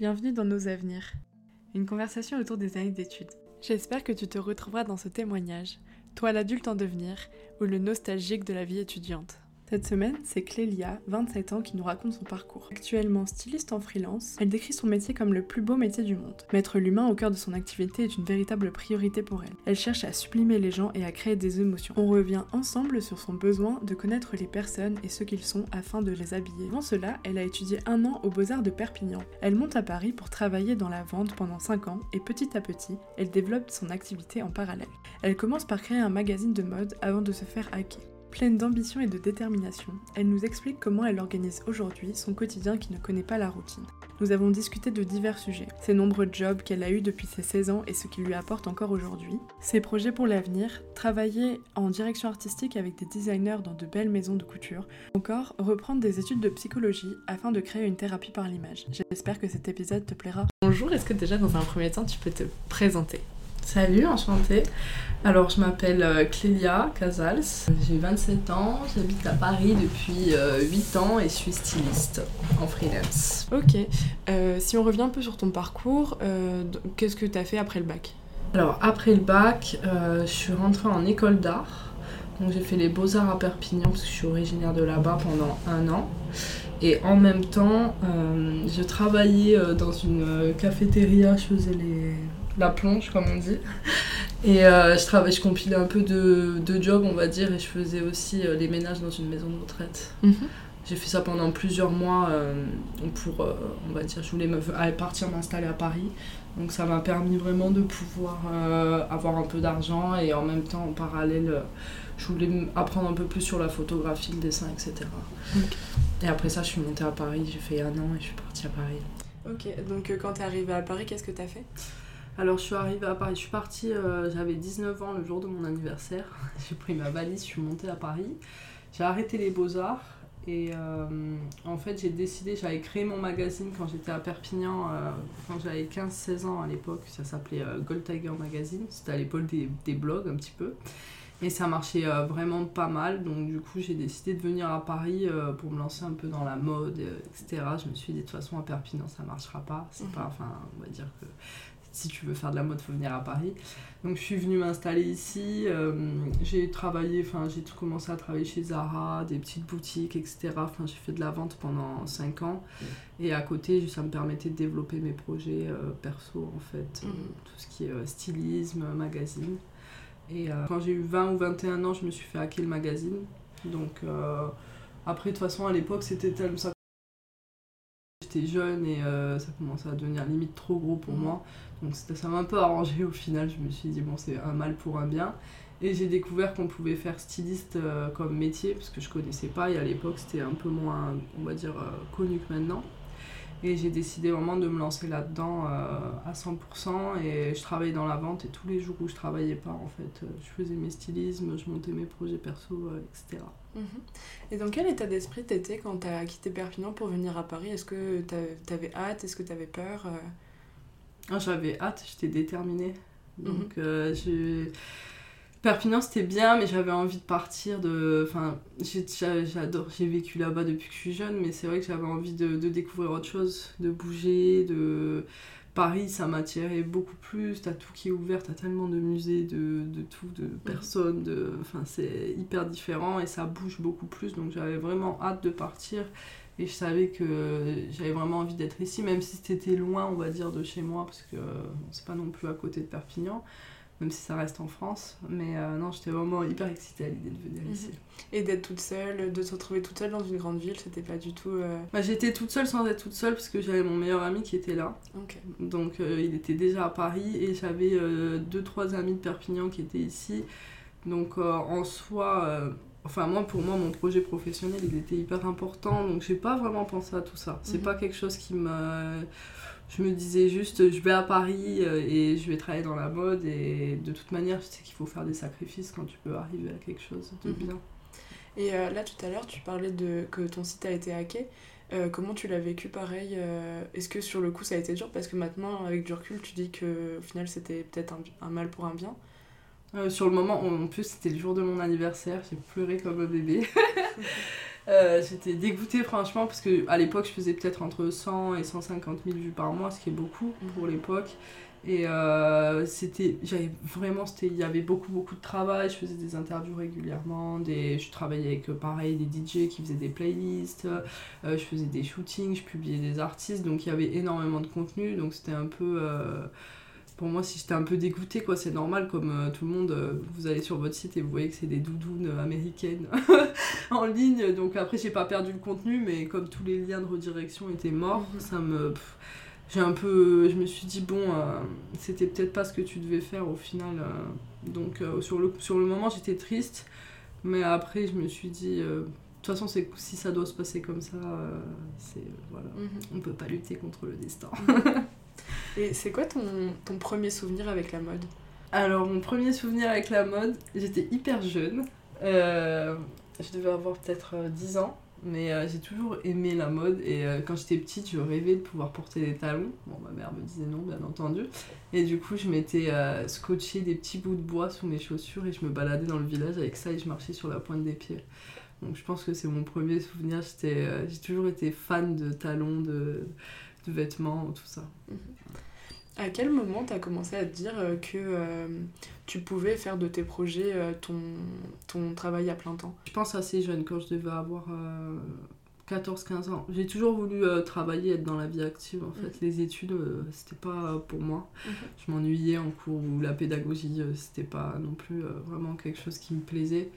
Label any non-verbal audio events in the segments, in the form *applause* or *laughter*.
Bienvenue dans Nos Avenirs, une conversation autour des années d'études. J'espère que tu te retrouveras dans ce témoignage, toi l'adulte en devenir ou le nostalgique de la vie étudiante. Cette semaine, c'est Clélia, 27 ans, qui nous raconte son parcours. Actuellement styliste en freelance, elle décrit son métier comme le plus beau métier du monde. Mettre l'humain au cœur de son activité est une véritable priorité pour elle. Elle cherche à sublimer les gens et à créer des émotions. On revient ensemble sur son besoin de connaître les personnes et ce qu'ils sont afin de les habiller. Avant cela, elle a étudié un an aux Beaux-Arts de Perpignan. Elle monte à Paris pour travailler dans la vente pendant 5 ans et petit à petit, elle développe son activité en parallèle. Elle commence par créer un magazine de mode avant de se faire hacker. Pleine d'ambition et de détermination, elle nous explique comment elle organise aujourd'hui son quotidien qui ne connaît pas la routine. Nous avons discuté de divers sujets, ses nombreux jobs qu'elle a eus depuis ses 16 ans et ce qui lui apporte encore aujourd'hui, ses projets pour l'avenir, travailler en direction artistique avec des designers dans de belles maisons de couture, encore reprendre des études de psychologie afin de créer une thérapie par l'image. J'espère que cet épisode te plaira. Bonjour, est-ce que déjà dans un premier temps tu peux te présenter? Salut, enchantée. Alors, je m'appelle euh, Clélia Casals, j'ai 27 ans, j'habite à Paris depuis 8 euh, ans et je suis styliste en freelance. Ok, euh, si on revient un peu sur ton parcours, qu'est-ce que tu as fait après le bac? Alors, après le bac, je suis rentrée en école d'art. Donc, j'ai fait les beaux-arts à Perpignan parce que je suis originaire de là-bas pendant un an. Et en même temps, je travaillais dans une cafétéria, je faisais les la plonge, comme on dit. Et euh, je, travaillais, je compilais un peu de, de jobs, on va dire, et je faisais aussi euh, les ménages dans une maison de retraite. Mhm. J'ai fait ça pendant plusieurs mois euh, pour, on va dire, je voulais me, partir m'installer à Paris. Donc ça m'a permis vraiment de pouvoir avoir un peu d'argent et en même temps, en parallèle, je voulais apprendre un peu plus sur la photographie, le dessin, etc. Et après ça, je suis montée à Paris, j'ai fait un an et je suis partie à Paris. Ok, donc quand tu es arrivée à Paris, qu'est-ce que tu as fait? Alors je suis arrivée à Paris, je suis partie, euh, j'avais 19 ans le jour de mon anniversaire. *laughs* j'ai pris ma valise, je suis montée à Paris. J'ai arrêté les beaux-arts et euh, en fait j'ai décidé, j'avais créé mon magazine quand j'étais à Perpignan, euh, quand j'avais 15-16 ans à l'époque, ça s'appelait Gold Tiger Magazine, c'était à l'époque des, des, blogs un petit peu. Et ça marchait vraiment pas mal, donc du coup j'ai décidé de venir à Paris pour me lancer un peu dans la mode, etc. Je me suis dit de toute façon à Perpignan ça marchera pas, c'est mhm. pas, enfin on va dire que si tu veux faire de la mode, faut venir à Paris. Donc je suis venue m'installer ici. Euh, j'ai travaillé, enfin j'ai commencé à travailler chez Zara, des petites boutiques, etc. Enfin j'ai fait de la vente pendant 5 ans. Et à côté, ça me permettait de développer mes projets euh, perso en fait, euh, mhm. tout ce qui est stylisme, magazine. Et quand j'ai eu 20 ou 21 ans, je me suis fait hacker le magazine. Donc après, de toute façon, à l'époque, c'était tellement ça j'étais jeune et ça commençait à devenir limite trop gros pour mhm. moi. Donc ça m'a un peu arrangé au final, je me suis dit bon c'est un mal pour un bien. Et j'ai découvert qu'on pouvait faire styliste euh, comme métier, parce que je connaissais pas, et à l'époque c'était un peu moins, on va dire, euh, connu que maintenant. Et j'ai décidé vraiment de me lancer là-dedans euh, à 100%, et je travaillais dans la vente, et tous les jours où je travaillais pas, en fait, je faisais mes stylismes, je montais mes projets perso, etc. Mhm. Et dans quel état d'esprit t'étais quand t'as quitté Perpignan pour venir à Paris? Est-ce que t'avais hâte? Est-ce que t'avais peur ah, j'avais hâte, j'étais déterminée. Donc, mhm. euh, Perpignan, c'était bien, mais j'avais envie de partir. De... Enfin, j'adore, j'ai vécu là-bas depuis que je suis jeune, mais c'est vrai que j'avais envie de, de, découvrir autre chose, de bouger, de... Paris, ça m'attirait beaucoup plus. T'as tout qui est ouvert, t'as tellement de musées, de, de tout, de mhm. personnes. De... Enfin, c'est hyper différent et ça bouge beaucoup plus. Donc j'avais vraiment hâte de partir. Et je savais que j'avais vraiment envie d'être ici, même si c'était loin, on va dire, de chez moi, parce que c'est pas non plus à côté de Perpignan, même si ça reste en France. Mais euh, non, j'étais vraiment hyper excitée à l'idée de venir mhm. ici. Et d'être toute seule, de se retrouver toute seule dans une grande ville, c'était pas du tout. Euh, bah, j'étais toute seule sans être toute seule, parce que j'avais mon meilleur ami qui était là. Donc euh, il était déjà à Paris, et j'avais deux, trois amis de Perpignan qui étaient ici. Donc en soi Enfin, moi, pour moi, mon projet professionnel, il était hyper important, donc j'ai pas vraiment pensé à tout ça. C'est mhm. pas quelque chose qui me. Je me disais juste, je vais à Paris euh, et je vais travailler dans la mode, et de toute manière, je sais qu'il faut faire des sacrifices quand tu peux arriver à quelque chose de mhm. bien. Et euh, là, tout à l'heure, tu parlais de que ton site a été hacké. Euh, comment tu l'as vécu pareil Est-ce que sur le coup ça a été dur? Parce que maintenant, avec du recul, tu dis que au final c'était peut-être un, un, mal pour un bien. Euh, sur le moment, en plus, c'était le jour de mon anniversaire, j'ai pleuré comme un bébé. *laughs* Euh, j'étais dégoûtée franchement parce que à l'époque je faisais peut-être entre 100 et 150 000 vues par mois, ce qui est beaucoup pour l'époque. Et euh, c'était, j'avais vraiment, c'était, il y avait beaucoup, beaucoup de travail. Je faisais des interviews régulièrement. Des, je travaillais avec, pareil, des DJ qui faisaient des playlists. Je faisais des shootings, je publiais des artistes. Donc il y avait énormément de contenu. Donc c'était un peu. Pour moi, si j'étais un peu dégoûtée, quoi, c'est normal, comme tout le monde, vous allez sur votre site et vous voyez que c'est des doudounes américaines *laughs* en ligne. Donc après, j'ai pas perdu le contenu, mais comme tous les liens de redirection étaient morts, mhm. ça me j'ai un peu je me suis dit bon euh, c'était peut-être pas ce que tu devais faire au final euh. donc euh, sur le sur le moment j'étais triste mais après je me suis dit de toute façon c'est si ça doit se passer comme ça c'est voilà mhm. on peut pas lutter contre le destin mhm. *laughs* et c'est quoi ton, ton premier souvenir avec la mode alors mon premier souvenir avec la mode j'étais hyper jeune je devais avoir peut-être 10 ans mais euh, j'ai toujours aimé la mode et euh, quand j'étais petite, je rêvais de pouvoir porter des talons. Bon, ma mère me disait non, bien entendu. Et du coup, je m'étais euh, scotché des petits bouts de bois sous mes chaussures et je me baladais dans le village avec ça et je marchais sur la pointe des pieds. Donc je pense que c'est mon premier souvenir. J'ai toujours été fan de talons, de, de vêtements, tout ça. À quel moment tu as commencé à te dire euh, que euh, tu pouvais faire de tes projets euh, ton, ton travail à plein temps? Je pense assez jeune, quand je devais avoir 14-15 ans. J'ai toujours voulu travailler, être dans la vie active en fait. Mhm. Les études, c'était pas pour moi. Mhm. Je m'ennuyais en cours ou la pédagogie, c'était pas non plus vraiment quelque chose qui me plaisait.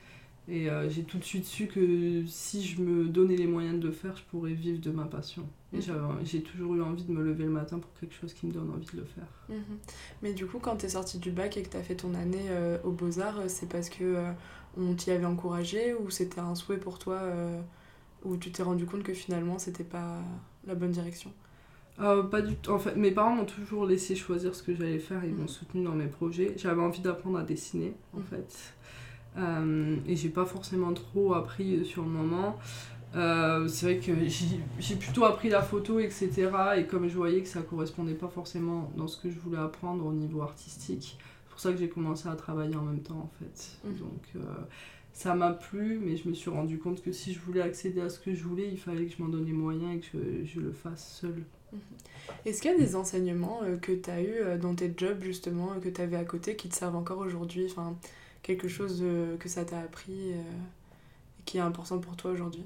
Et euh, j'ai tout de suite su que si je me donnais les moyens de le faire, je pourrais vivre de ma passion. Et mhm. j'ai toujours eu envie de me lever le matin pour quelque chose qui me donne envie de le faire. Mhm. Mais du coup, quand tu es sortie du bac et que tu as fait ton année euh, aux Beaux-Arts, euh, c'est parce que on t'y avait encouragé ou c'était un souhait pour toi ou tu t'es rendu compte que finalement c'était pas la bonne direction? Pas du tout. En fait, mes parents m'ont toujours laissé choisir ce que j'allais faire. Ils m'ont mhm. soutenu dans mes projets. J'avais envie d'apprendre à dessiner, en fait. Euh, et j'ai pas forcément trop appris sur le moment. Euh, c'est vrai que j'ai plutôt appris la photo, etc. Et comme je voyais que ça correspondait pas forcément dans ce que je voulais apprendre au niveau artistique, c'est pour ça que j'ai commencé à travailler en même temps en fait. Mhm. Donc euh, ça m'a plu, mais je me suis rendu compte que si je voulais accéder à ce que je voulais, il fallait que je m'en donne les moyens et que je, je le fasse seul. Mhm. Est-ce qu'il y a des enseignements que tu as eu dans tes jobs justement, que tu avais à côté, qui te servent encore aujourd'hui? Enfin, quelque chose que ça t'a appris euh, et qui est important pour toi aujourd'hui?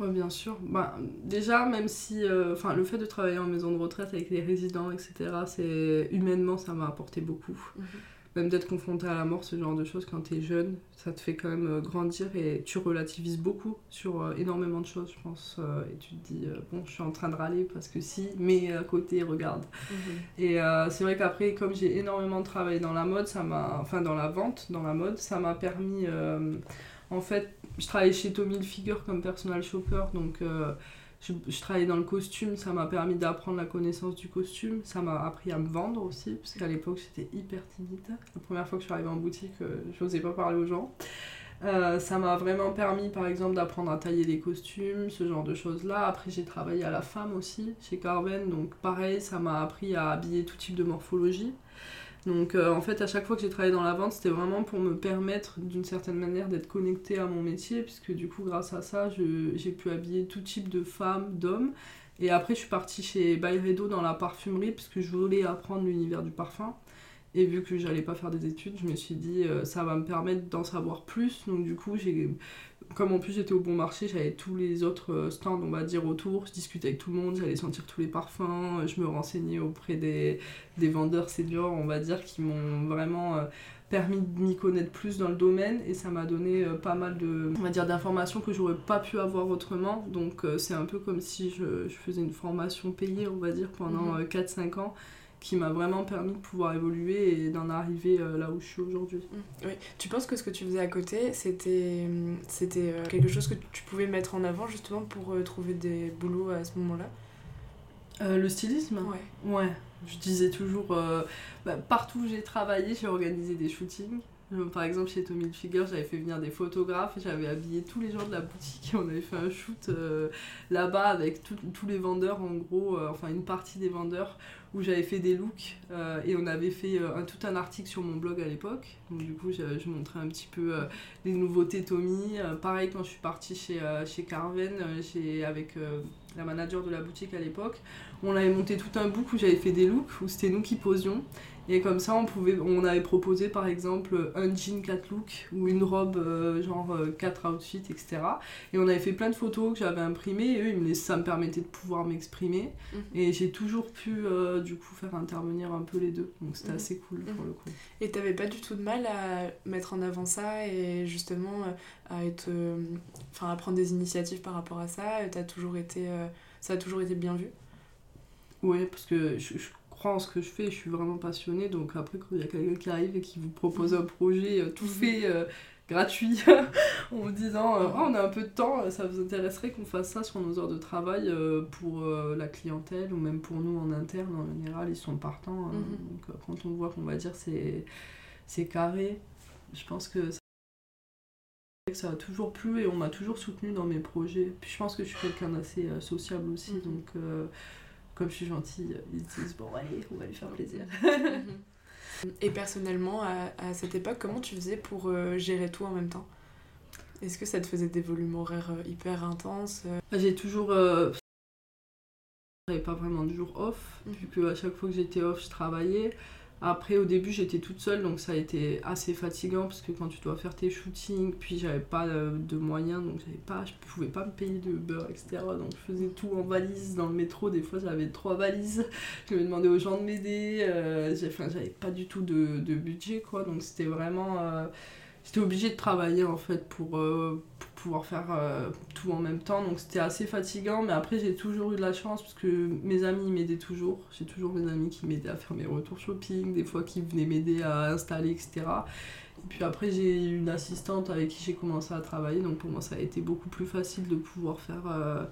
Oui, bien sûr. Bah, déjà, même si euh, enfin le fait de travailler en maison de retraite avec les résidents, etc., c'est humainement, ça m'a apporté beaucoup. Mhm même d'être confronté à la mort, ce genre de choses, quand tu es jeune, ça te fait quand même euh, grandir et tu relativises beaucoup sur euh, énormément de choses, je pense. Et tu te dis, bon, je suis en train de râler parce que si, mais à côté, regarde. Mhm. Et c'est vrai qu'après, comme j'ai énormément travaillé dans la mode, ça m'a. Enfin, dans la vente, dans la mode, ça m'a permis. en fait, je travaillais chez Tommy Hilfiger comme personal shopper, donc je, je, travaillais dans le costume, ça m'a permis d'apprendre la connaissance du costume, ça m'a appris à me vendre aussi, parce qu'à l'époque j'étais hyper timide. La première fois que je suis arrivée en boutique, euh, je n'osais pas parler aux gens. Euh, ça m'a vraiment permis par exemple d'apprendre à tailler des costumes, ce genre de choses-là. Après j'ai travaillé à la femme aussi chez Carven, donc pareil, ça m'a appris à habiller tout type de morphologie. Donc euh, en fait, à chaque fois que j'ai travaillé dans la vente, c'était vraiment pour me permettre d'une certaine manière d'être connectée à mon métier, puisque du coup, grâce à ça, j'ai pu habiller tout type de femmes, d'hommes. Et après, je suis partie chez Byredo dans la parfumerie, puisque je voulais apprendre l'univers du parfum. Et vu que j'allais pas faire des études, je me suis dit, euh, ça va me permettre d'en savoir plus. Donc du coup, j'ai comme en plus j'étais au bon marché, j'avais tous les autres euh, stands, on va dire, autour. Je discutais avec tout le monde, j'allais sentir tous les parfums. Je me renseignais auprès des, des vendeurs seniors, on va dire, qui m'ont vraiment euh, permis de m'y connaître plus dans le domaine. Et ça m'a donné euh, pas mal de, on va dire, d'informations que j'aurais pas pu avoir autrement. Donc c'est un peu comme si je, je, faisais une formation payée, on va dire, pendant 4-5 mhm. ans qui m'a vraiment permis de pouvoir évoluer et d'en arriver euh, là où je suis aujourd'hui. Mmh. Oui. Tu penses que ce que tu faisais à côté, c'était, c'était euh, quelque chose que tu pouvais mettre en avant justement pour euh, trouver des boulots à ce moment-là? Le stylisme? Ouais. Ouais. Je disais toujours, bah, partout où j'ai travaillé, j'ai organisé des shootings. Par exemple, chez Tommy Hilfiger, j'avais fait venir des photographes j'avais habillé tous les gens de la boutique et on avait fait un shoot là-bas avec tous les vendeurs, en gros, enfin une partie des vendeurs où j'avais fait des looks euh, et on avait fait euh, tout un article sur mon blog à l'époque. Donc du coup, je, montrais un petit peu euh, les nouveautés Tommy. pareil, quand je suis partie chez, chez Carven, avec la manager de la boutique à l'époque, on avait monté tout un book où j'avais fait des looks, où c'était nous qui posions. Et comme ça, on, pouvait, on avait proposé par exemple un jean 4 looks ou une robe euh, genre 4 euh, outfits, etc. Et on avait fait plein de photos que j'avais imprimées et eux, ça me permettait de pouvoir m'exprimer. Mhm. Et j'ai toujours pu euh, du coup faire intervenir un peu les deux. Donc c'était mhm. assez cool pour le coup. Et t'avais pas du tout de mal à mettre en avant ça et justement à, être, enfin, à prendre des initiatives par rapport à ça? As toujours été, Ça a toujours été bien vu? Ouais, parce que je crois en ce que je fais, je suis vraiment passionnée. Donc après, quand il y a quelqu'un qui arrive et qui vous propose un projet euh, tout mhm. fait, euh, gratuit, *laughs* en vous disant euh, oh, on a un peu de temps, ça vous intéresserait qu'on fasse ça sur nos heures de travail pour la clientèle ou même pour nous en interne, en général, ils sont partants. Hein. Mhm. Donc quand on voit qu'on va dire c'est, carré, je pense que ça ça a toujours plu et on m'a toujours soutenu dans mes projets. Puis je pense que je suis quelqu'un d'assez sociable aussi, mhm. donc comme je suis gentille, ils disent bon allez, on va lui faire plaisir. Et personnellement, à, cette époque, comment tu faisais pour euh, gérer tout en même temps? Est-ce que ça te faisait des volumes horaires euh, hyper intenses euh? bah, J'ai toujours... Euh... J'avais pas vraiment de jour off, mhm. vu que à chaque fois que j'étais off, je travaillais. Après, au début, j'étais toute seule, donc ça a été assez fatigant parce que quand tu dois faire tes shootings, puis j'avais pas euh, de moyens, donc j'avais pas, je pouvais pas me payer de beurre, etc. Donc je faisais tout en valise dans le métro. Des fois, j'avais trois valises. *laughs* Je me demandais aux gens de m'aider. Euh, j'avais pas du tout de, de, budget, quoi. Donc c'était vraiment. Euh, j'étais obligée de travailler en fait pour, euh, pour pouvoir faire euh, tout en même temps. Donc c'était assez fatigant, mais après j'ai toujours eu de la chance parce que mes amis m'aidaient toujours. J'ai toujours mes amis qui m'aidaient à faire mes retours shopping, des fois qui venaient m'aider à installer, etc. Et puis après j'ai eu une assistante avec qui j'ai commencé à travailler, donc pour moi ça a été beaucoup plus facile de pouvoir faire, euh,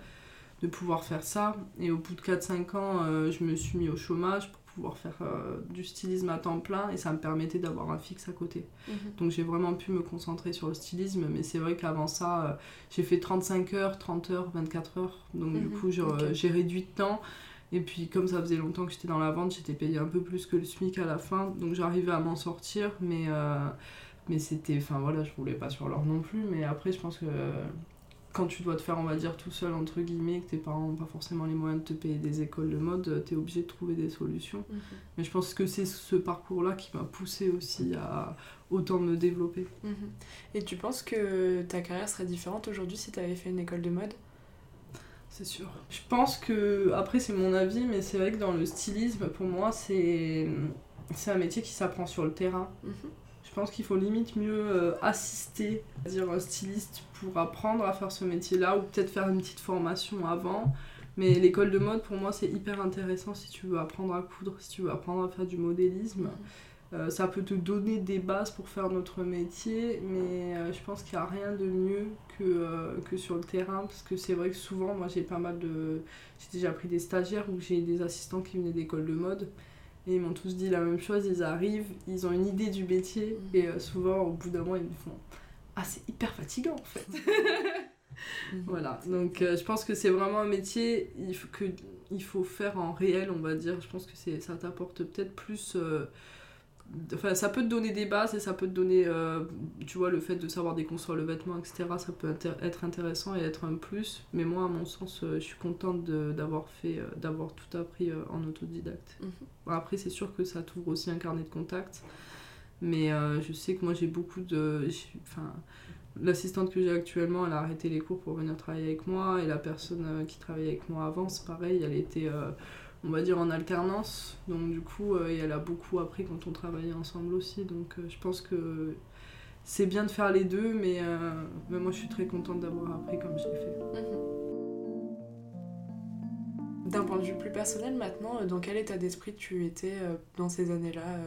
de pouvoir faire ça. Et au bout de 4-5 ans, je me suis mis au chômage pouvoir faire euh, du stylisme à temps plein et ça me permettait d'avoir un fixe à côté. Mhm. Donc j'ai vraiment pu me concentrer sur le stylisme, mais c'est vrai qu'avant ça, euh, j'ai fait 35 heures, 30 heures, 24 heures. Donc du mhm. coup, j'ai réduit de temps. Et puis comme ça faisait longtemps que j'étais dans la vente, j'étais payée un peu plus que le SMIC à la fin. Donc j'arrivais à m'en sortir, mais, euh, mais c'était... Enfin voilà, je voulais pas sur l'or non plus, mais après je pense que quand tu dois te faire, on va dire, tout seul, entre guillemets, que tes parents n'ont pas forcément les moyens de te payer des écoles de mode, tu es obligé de trouver des solutions. Mhm. Mais je pense que c'est ce parcours-là qui m'a poussé aussi à autant me développer. Mhm. Et tu penses que ta carrière serait différente aujourd'hui si tu avais fait une école de mode? C'est sûr. Je pense que, après c'est mon avis, mais c'est vrai que dans le stylisme, pour moi, c'est un métier qui s'apprend sur le terrain. Mhm. Je pense qu'il faut limite mieux euh, assister, dire un styliste pour apprendre à faire ce métier-là ou peut-être faire une petite formation avant. Mais l'école de mode, pour moi, c'est hyper intéressant si tu veux apprendre à coudre, si tu veux apprendre à faire du modélisme. Euh, ça peut te donner des bases pour faire notre métier, mais euh, je pense qu'il n'y a rien de mieux que, que sur le terrain, parce que c'est vrai que souvent, moi j'ai pas mal de... J'ai déjà pris des stagiaires ou j'ai des assistants qui venaient d'école de mode, et ils m'ont tous dit la même chose, ils arrivent, ils ont une idée du métier, mm. et euh, souvent au bout d'un mois ils me font Ah c'est hyper fatigant en fait. *laughs* *laughs* Voilà, donc euh, je pense que c'est vraiment un métier il faut, que, il faut faire en réel, on va dire. Je pense que ça t'apporte peut-être plus... Euh, Enfin, ça peut te donner des bases et ça peut te donner, euh, tu vois, le fait de savoir déconstruire le vêtement, etc. Ça peut être intéressant et être un plus. Mais moi, à mon sens, euh, je suis contente d'avoir fait, euh, d'avoir tout appris en autodidacte. Mhm. après, c'est sûr que ça t'ouvre aussi un carnet de contact. Mais je sais que moi, j'ai beaucoup de. Enfin, l'assistante que j'ai actuellement, elle a arrêté les cours pour venir travailler avec moi. Et la personne qui travaillait avec moi avant, c'est pareil, elle était on va dire en alternance. Donc du coup, euh, elle a beaucoup appris quand on travaillait ensemble aussi. Donc euh, je pense que c'est bien de faire les deux, mais, euh, mais moi je suis très contente d'avoir appris comme j'ai fait. Mhm. D'un point de vue plus personnel maintenant, dans quel état d'esprit tu étais dans ces années-là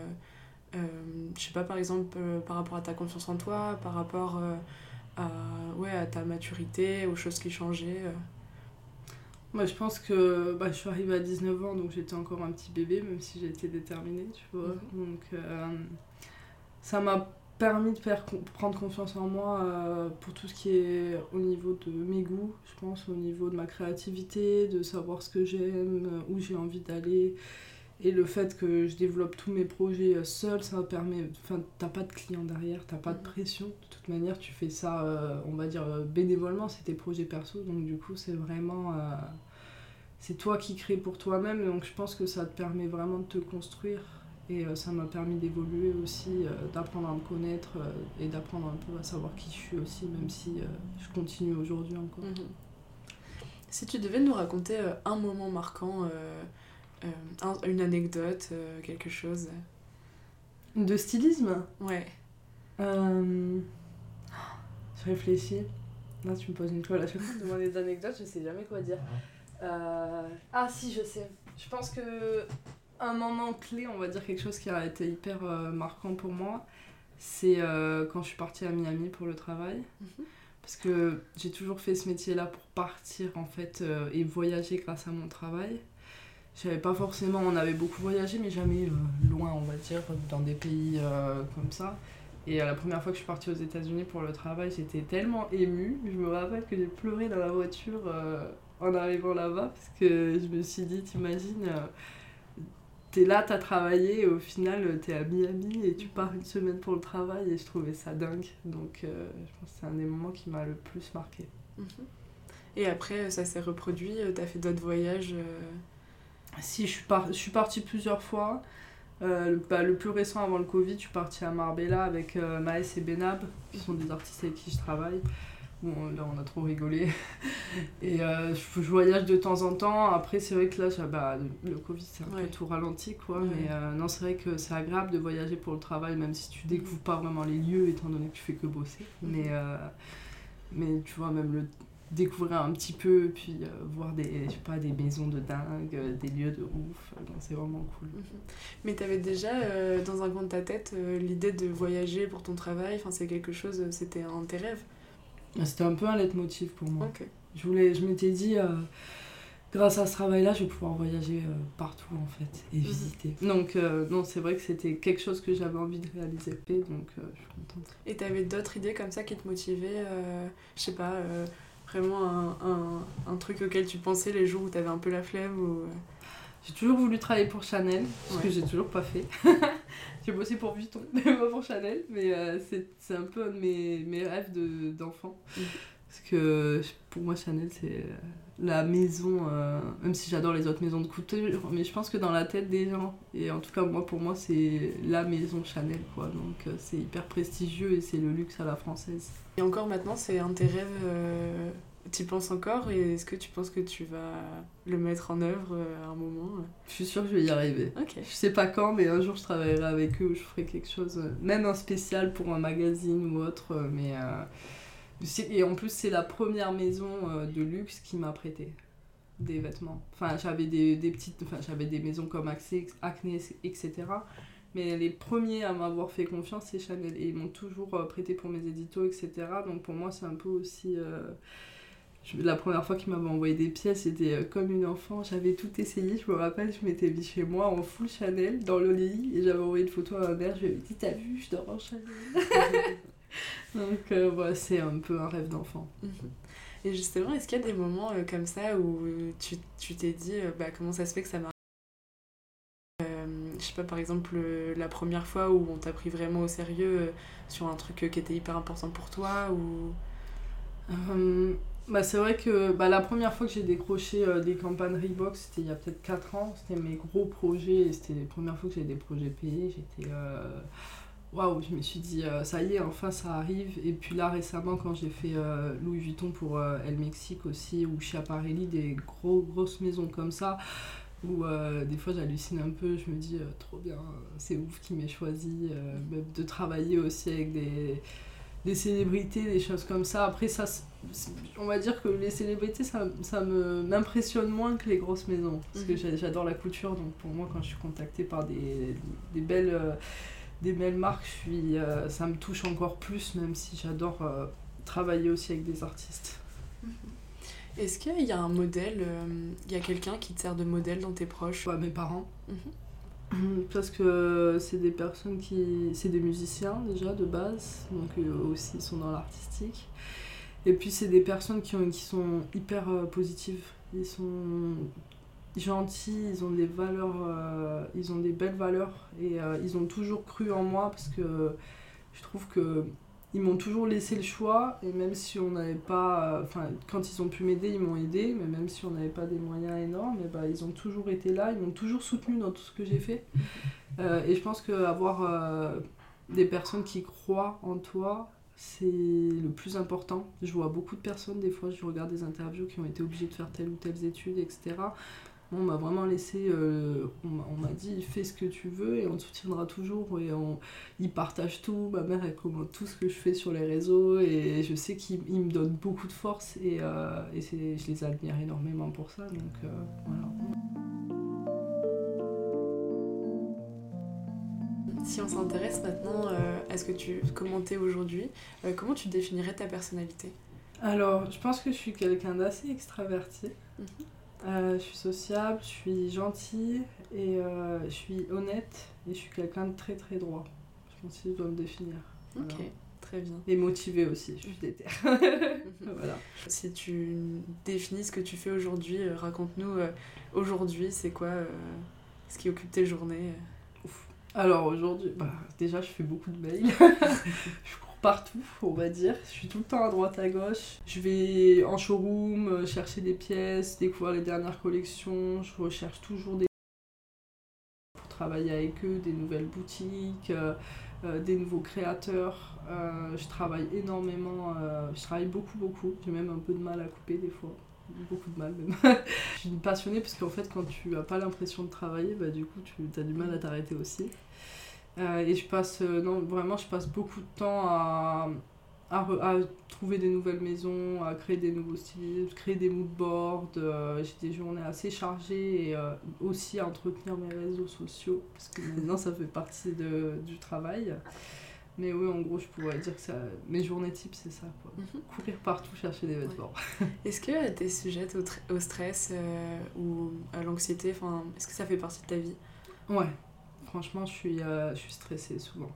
Je sais pas, par exemple, par rapport à ta confiance en toi, par rapport à, ouais, à ta maturité, aux choses qui changeaient moi, je pense que bah, je suis arrivée à 19 ans, donc j'étais encore un petit bébé, même si j'étais déterminée, tu vois. Mhm. Donc, euh, ça m'a permis de faire prendre confiance en moi euh, pour tout ce qui est au niveau de mes goûts, je pense, au niveau de ma créativité, de savoir ce que j'aime, où j'ai envie d'aller. Et le fait que je développe tous mes projets euh, seul, ça permet. Enfin, t'as pas de client derrière, t'as pas de pression. De toute manière, tu fais ça, euh, on va dire, bénévolement, c'est tes projets perso. Donc, du coup, c'est vraiment. c'est toi qui crées pour toi-même. Donc, je pense que ça te permet vraiment de te construire et euh, ça m'a permis d'évoluer aussi, euh, d'apprendre à me connaître euh, et d'apprendre un peu à savoir qui je suis aussi, même si je continue aujourd'hui encore. Mhm. Si tu devais nous raconter un moment marquant, une anecdote, quelque chose. De stylisme? Ouais. Je réfléchis. Là, tu me poses une toile à chaque fois de des anecdotes, je sais jamais quoi dire. Ah, si, je sais. Je pense que un moment clé, on va dire quelque chose qui a été hyper euh, marquant pour moi, c'est euh, quand je suis partie à Miami pour le travail. Mhm. Parce que j'ai toujours fait ce métier-là pour partir en fait euh, et voyager grâce à mon travail. J'avais pas forcément, on avait beaucoup voyagé, mais jamais loin, on va dire, dans des pays comme ça. Et la première fois que je suis partie aux États-Unis pour le travail, j'étais tellement émue. Je me rappelle que j'ai pleuré dans la voiture en arrivant là-bas parce que je me suis dit, t'imagines t'es là, t'as travaillé, et au final, t'es à Miami et tu pars une semaine pour le travail, et je trouvais ça dingue. Donc, euh, je pense que c'est un des moments qui m'a le plus marqué. Mhm. Et après, ça s'est reproduit euh, T'as fait d'autres voyages euh Si, je suis, par... je suis partie plusieurs fois. le, bah, le plus récent avant le Covid, je suis partie à Marbella avec Maës et Benab, qui sont des artistes avec qui je travaille. Bon, là, on a trop rigolé. *laughs* Et euh, je, voyage de temps en temps. Après, c'est vrai que là, bah, le, Covid, c'est un peu tout ralenti, quoi. Mais euh, non, c'est vrai que c'est agréable de voyager pour le travail, même si tu découvres pas vraiment les lieux, étant donné que tu fais que bosser. Mhm. Mais, euh, mais tu vois, même le découvrir un petit peu, puis voir des, je sais pas, des maisons de dingue, des lieux de ouf. c'est vraiment cool. Mhm. Mais tu avais déjà, dans un coin de ta tête, l'idée de voyager pour ton travail? Enfin, c'est quelque chose, c'était un de tes rêves? Ah, c'était un peu un leitmotiv pour moi. Je, voulais, je m'étais dit, euh, grâce à ce travail-là, je vais pouvoir voyager euh, partout en fait et mhm. visiter. Donc, euh, non, c'est vrai que c'était quelque chose que j'avais envie de réaliser, donc je suis contente. Et tu avais d'autres idées comme ça qui te motivaient Je sais pas, vraiment un, un, un, truc auquel tu pensais les jours où tu avais un peu la flemme ou... J'ai toujours voulu travailler pour Chanel, ce que j'ai toujours pas fait. *laughs* j'ai bossé pour Vuitton, *laughs* mais pas pour Chanel. Mais euh, c'est un peu un de mes, mes rêves d'enfant. Mm. Parce que pour moi, Chanel, c'est euh, la maison, euh, même si j'adore les autres maisons de couture, mais je pense que dans la tête des gens, et en tout cas, moi, pour moi, c'est la maison Chanel, quoi. Donc, c'est hyper prestigieux et c'est le luxe à la française. Et encore maintenant, c'est un de tes rêves tu penses encore? Et est-ce que tu penses que tu vas le mettre en œuvre euh, à un moment? Je suis sûre que je vais y arriver. Ok. Je sais pas quand, mais un jour je travaillerai avec eux ou je ferai quelque chose, euh, même un spécial pour un magazine ou autre. Euh, mais et en plus, c'est la première maison de luxe qui m'a prêté des vêtements. Enfin, j'avais des, des petites, enfin, j'avais des maisons comme Acne, etc. Mais les premiers à m'avoir fait confiance, c'est Chanel. Et ils m'ont toujours prêté pour mes éditos, etc. Donc pour moi, c'est un peu aussi la première fois qu'il m'avait envoyé des pièces, euh, comme une enfant. J'avais tout essayé. Je me rappelle, je m'étais mis chez moi en full Chanel dans le lit et j'avais envoyé une photo à ma mère. Je lui avais dit T'as vu, je dors en Chanel. *laughs* *laughs* Donc, euh, voilà, c'est un peu un rêve d'enfant. Et justement, est-ce qu'il y a des moments euh, comme ça où tu, tu t'es dit bah, Comment ça se fait que ça marche je sais pas, par exemple, la première fois où on t'a pris vraiment au sérieux sur un truc qui était hyper important pour toi ou... Bah, c'est vrai que bah, la première fois que j'ai décroché euh, des campagnes Reebok, c'était il y a peut-être 4 ans. C'était mes gros projets c'était les premières fois que j'ai des projets payés. J'étais. Euh, waouh, je me suis dit, euh, ça y est, enfin ça arrive. Et puis là, récemment, quand j'ai fait Louis Vuitton pour El Mexique aussi, ou Schiaparelli, des gros, grosses maisons comme ça, où des fois j'hallucine un peu, je me dis, trop bien, c'est ouf qui m'ait choisi. même de travailler aussi avec des des célébrités, des choses comme ça. Après, ça, on va dire que les célébrités, ça, ça m'impressionne moins que les grosses maisons. Parce que mhm. j'adore la couture, donc pour moi, quand je suis contactée par des, des belles, euh, des belles marques, je suis, euh, ça me touche encore plus, même si j'adore euh, travailler aussi avec des artistes. Mhm. Est-ce qu'il y a un modèle, il y a quelqu'un qui te sert de modèle dans tes proches? Mes parents. Mhm. Parce que c'est des personnes qui. C'est des musiciens déjà de base, donc eux aussi ils sont dans l'artistique. Et puis c'est des personnes qui, ont, qui sont hyper euh, positives. Ils sont gentils, ils ont des valeurs, euh, ils ont des belles valeurs et euh, ils ont toujours cru en moi parce que je trouve que ils m'ont toujours laissé le choix et même si on n'avait pas enfin quand ils ont pu m'aider ils m'ont aidé mais même si on n'avait pas des moyens énormes bah, ils ont toujours été là ils m'ont toujours soutenu dans tout ce que j'ai fait et je pense qu'avoir des personnes qui croient en toi c'est le plus important. Je vois beaucoup de personnes, des fois, je regarde des interviews qui ont été obligées de faire telle ou telle étude, etc. On m'a vraiment laissé, euh, on m'a dit fais ce que tu veux et on te soutiendra toujours et on, ils partagent tout, ma mère elle commente tout ce que je fais sur les réseaux et je sais qu'ils me donnent beaucoup de force et, euh, et je les admire énormément pour ça donc euh, voilà. Si on s'intéresse maintenant à ce que tu commentais aujourd'hui, comment tu définirais ta personnalité? Alors, je pense que je suis quelqu'un d'assez extraverti. Mhm. Euh, je suis sociable, je suis gentille et je suis honnête et je suis quelqu'un de très très droit. Je pense que je dois me définir. Ok, très bien. Et motivé aussi, je suis déter. *laughs* *laughs* voilà. Si tu définis ce que tu fais aujourd'hui, raconte-nous aujourd'hui, c'est quoi ce qui occupe tes journées alors aujourd'hui, bah, déjà je fais beaucoup de mails. *laughs* je partout, on va dire. Je suis tout le temps à droite à gauche. Je vais en showroom euh, chercher des pièces, découvrir les dernières collections. Je recherche toujours des pour travailler avec eux, des nouvelles boutiques, euh, euh, des nouveaux créateurs. je travaille énormément, je travaille beaucoup beaucoup. J'ai même un peu de mal à couper des fois beaucoup de mal même. *laughs* je suis passionnée parce qu'en fait quand tu as pas l'impression de travailler, bah, du coup tu as du mal à t'arrêter aussi. Euh, et je passe, euh, non vraiment je passe beaucoup de temps à, à, à, trouver des nouvelles maisons, à créer des nouveaux styles, créer des moodboards. Euh, j'ai des journées assez chargées et aussi à entretenir mes réseaux sociaux parce que maintenant ça fait partie de, du travail. Mais oui, en gros, je pourrais dire que ça... mes journées types, c'est ça. Quoi. Mhm. Courir partout, chercher des vêtements. *laughs* Est-ce que tu es sujette au, au stress euh, ou à l'anxiété? Est-ce que ça fait partie de ta vie? Ouais. Franchement, je suis, euh, je stressée souvent.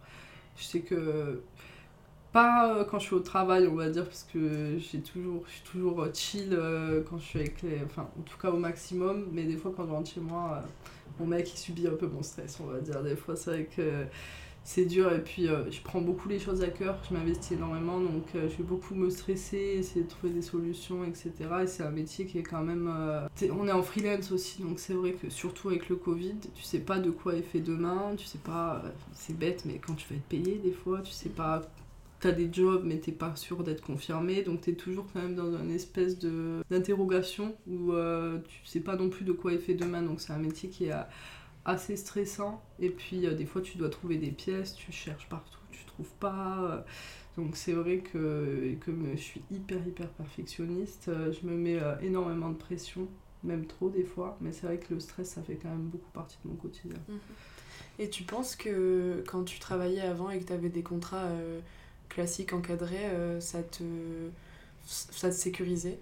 Je sais que... Pas euh, quand je suis au travail, on va dire, parce que j'ai toujours, je suis toujours chill quand je suis avec les... Enfin, en tout cas au maximum. Mais des fois, quand je rentre chez moi, mon mec, il subit un peu mon stress, on va dire. Des fois, c'est vrai que c'est dur et puis euh, je prends beaucoup les choses à cœur, je m'investis énormément donc euh, je vais beaucoup me stresser, essayer de trouver des solutions, etc. Et c'est un métier qui est quand même. Euh, on est en freelance aussi donc c'est vrai que surtout avec le Covid, tu sais pas de quoi est fait demain, tu sais pas. c'est bête mais quand tu vas être payé des fois, tu sais pas. T'as des jobs mais t'es pas sûr d'être confirmé donc t'es toujours quand même dans une espèce d'interrogation où tu sais pas non plus de quoi est fait demain donc c'est un métier qui est assez stressant. Et puis, euh, des fois, tu dois trouver des pièces, tu cherches partout, tu trouves pas. Euh. donc, c'est vrai que comme je suis hyper, hyper perfectionniste, euh, je me mets énormément de pression, même trop des fois. Mais c'est vrai que le stress, ça fait quand même beaucoup partie de mon quotidien. Mhm. Et tu penses que quand tu travaillais avant et que tu avais des contrats classiques encadrés, ça te ça te sécurisait?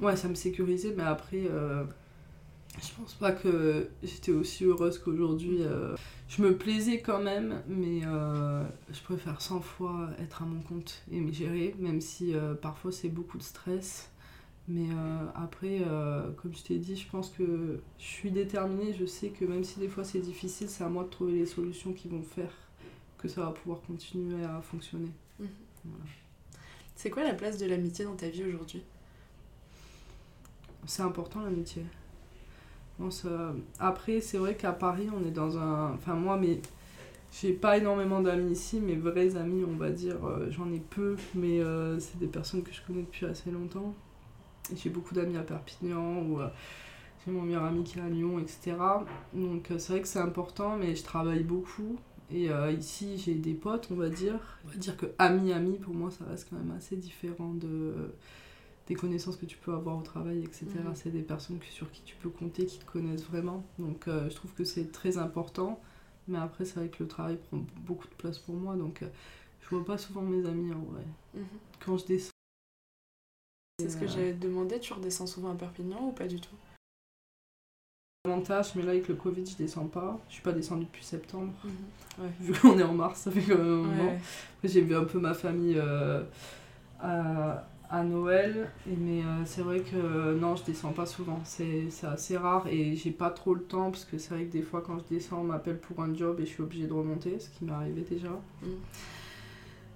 Ouais, ça me sécurisait, mais après, je pense pas que j'étais aussi heureuse qu'aujourd'hui. Euh, je me plaisais quand même, mais euh, je préfère 100 fois être à mon compte et me gérer, même si euh, parfois c'est beaucoup de stress. Mais après, comme je t'ai dit, je pense que je suis déterminée. Je sais que même si des fois c'est difficile, c'est à moi de trouver les solutions qui vont faire que ça va pouvoir continuer à fonctionner. Mhm. C'est quoi la place de l'amitié dans ta vie aujourd'hui? C'est important l'amitié. Après, c'est vrai qu'à Paris, on est dans un. Enfin, moi, mais. J'ai pas énormément d'amis ici, mes vrais amis, on va dire, euh, j'en ai peu, mais euh, c'est des personnes que je connais depuis assez longtemps. J'ai beaucoup d'amis à Perpignan, ou euh, j'ai mon meilleur ami qui est à Lyon, etc. Donc c'est vrai que c'est important, mais je travaille beaucoup. Et ici, j'ai des potes, on va dire. On va dire que ami-ami, pour moi, ça reste quand même assez différent de des connaissances que tu peux avoir au travail, etc. Mhm. C'est des personnes sur qui tu peux compter, qui te connaissent vraiment. Donc euh, je trouve que c'est très important. Mais après, c'est vrai que le travail prend beaucoup de place pour moi. Donc euh, je vois pas souvent mes amis en vrai. Mhm. Quand je descends. C'est ce que euh, j'avais demandé, tu redescends souvent à Perpignan ou pas du tout? Avantage, mais là avec le Covid, je descends pas. Je suis pas descendue depuis septembre. Mhm. *laughs* Vu qu'on est en mars, ça fait quand même un moment. J'ai vu un peu ma famille euh, à, à, Noël. Et, mais euh, c'est vrai que non, je descends pas souvent. C'est assez rare et j'ai pas trop le temps parce que c'est vrai que des fois, quand je descends, on m'appelle pour un job et je suis obligée de remonter, ce qui m'est arrivé déjà. Mhm.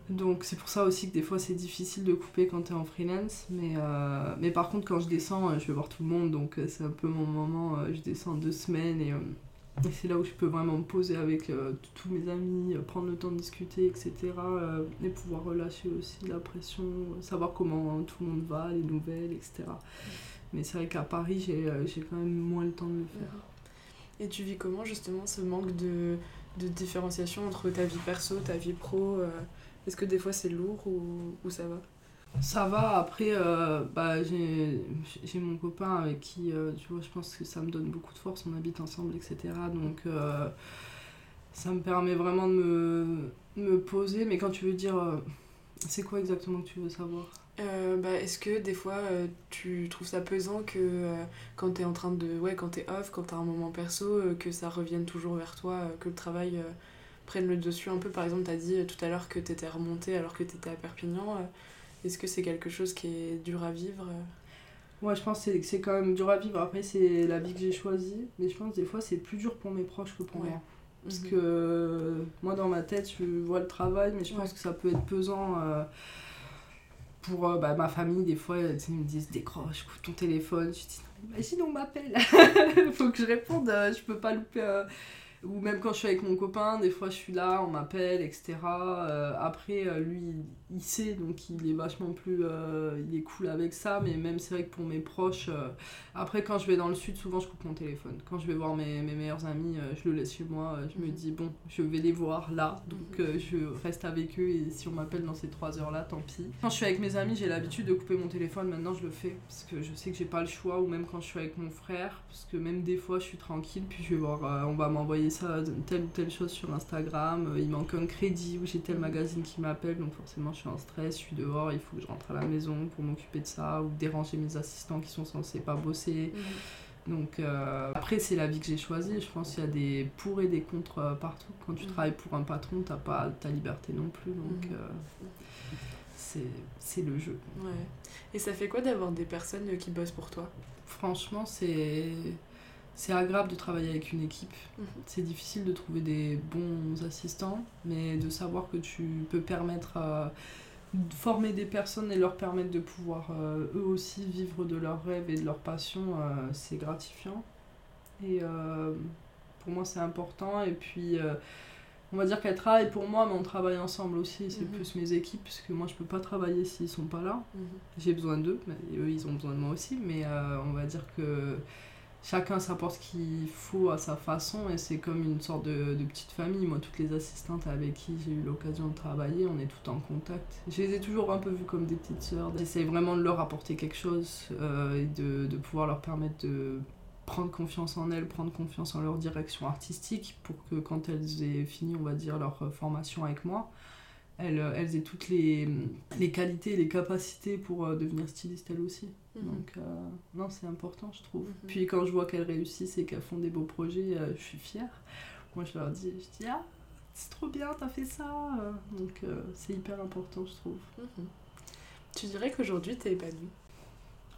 Donc c'est pour ça aussi que des fois c'est difficile de couper quand tu es en freelance. Mais, euh, mais par contre quand je descends, euh, je vais voir tout le monde. Donc euh, c'est un peu mon moment. je descends deux semaines et, c'est là où je peux vraiment me poser avec tous mes amis, prendre le temps de discuter, etc. et pouvoir relâcher aussi la pression, savoir comment tout le monde va, les nouvelles, etc. Mais c'est vrai qu'à Paris, j'ai quand même moins le temps de le faire. Et tu vis comment justement ce manque de, de différenciation entre ta vie perso, ta vie pro est-ce que des fois c'est lourd ou, ça va? Ça va, après, euh, bah, j'ai mon copain avec qui, euh, tu vois, je pense que ça me donne beaucoup de force, on habite ensemble, etc. Donc, euh, ça me permet vraiment de me, me, poser. Mais quand tu veux dire, c'est quoi exactement que tu veux savoir? Bah, Est-ce que des fois, tu trouves ça pesant que quand t'es en train de... Ouais, quand t'es off, quand t'as un moment perso, que ça revienne toujours vers toi, que le travail prennent le dessus un peu? Par exemple, tu as dit tout à l'heure que tu étais remontée alors que tu étais à Perpignan. Euh, est-ce que c'est quelque chose qui est dur à vivre? Ouais, je pense que c'est quand même dur à vivre. Après, c'est la vie que j'ai choisie. Mais je pense que des fois, c'est plus dur pour mes proches que pour moi. Parce mhm. que moi, dans ma tête, je vois le travail, mais je pense que ça peut être pesant. Euh, pour euh, bah, ma famille, des fois, ils me disent décroche, coupe ton téléphone. Je dis imagine, on m'appelle. *laughs* Faut que je réponde, je peux pas louper ou même quand je suis avec mon copain, des fois je suis là, on m'appelle, etc. Euh, après, euh, lui, il sait, donc il est vachement plus. Euh, il est cool avec ça, mais même c'est vrai que pour mes proches. après, quand je vais dans le sud, souvent je coupe mon téléphone. Quand je vais voir mes, mes meilleurs amis, je le laisse chez moi. je me mhm. dis, bon, je vais les voir là, donc mhm. je reste avec eux, et si on m'appelle dans ces trois heures-là, tant pis. Quand je suis avec mes amis, j'ai l'habitude de couper mon téléphone, maintenant je le fais, parce que je sais que j'ai pas le choix, ou même quand je suis avec mon frère, parce que même des fois je suis tranquille, puis je vais voir, on va m'envoyer ça, telle ou telle chose sur Instagram, euh, il manque un crédit ou j'ai tel magazine qui m'appelle, donc forcément je suis en stress, je suis dehors, il faut que je rentre à la maison pour m'occuper de ça ou déranger mes assistants qui sont censés pas bosser. Mhm. Donc euh, après c'est la vie que j'ai choisie, je pense qu'il y a des pour et des contre euh, partout. Quand tu mhm. travailles pour un patron, t'as pas ta liberté non plus, donc mhm. c'est le jeu. Ouais. Et ça fait quoi d'avoir des personnes qui bossent pour toi? Franchement c'est c'est agréable de travailler avec une équipe. Mhm. C'est difficile de trouver des bons assistants, mais de savoir que tu peux permettre à former des personnes et leur permettre de pouvoir euh, eux aussi vivre de leurs rêves et de leur passion, euh, c'est gratifiant. Et euh, pour moi, c'est important. Et puis, on va dire qu'elles travaillent pour moi, mais on travaille ensemble aussi. C'est mhm. plus mes équipes, parce que moi, je peux pas travailler s'ils sont pas là. Mhm. J'ai besoin d'eux, mais eux, ils ont besoin de moi aussi. Mais on va dire que chacun s'apporte ce qu'il faut à sa façon et c'est comme une sorte de, petite famille. Moi, toutes les assistantes avec qui j'ai eu l'occasion de travailler, on est tout en contact. Je les ai toujours un peu vues comme des petites sœurs. J'essaie vraiment de leur apporter quelque chose euh, et de, pouvoir leur permettre de prendre confiance en elles, prendre confiance en leur direction artistique pour que quand elles aient fini, on va dire, leur formation avec moi, elles, aient toutes les, les qualités et les capacités pour euh, devenir stylistes elles aussi. Mhm. Donc, euh, non, c'est important, je trouve. Mhm. Puis quand je vois qu'elles réussissent et qu'elles font des beaux projets, euh, je suis fière. Moi, je leur dis, je dis, ah, c'est trop bien, t'as fait ça. Donc, euh, c'est hyper important, je trouve. Mhm. Tu dirais qu'aujourd'hui, t'es épanouie?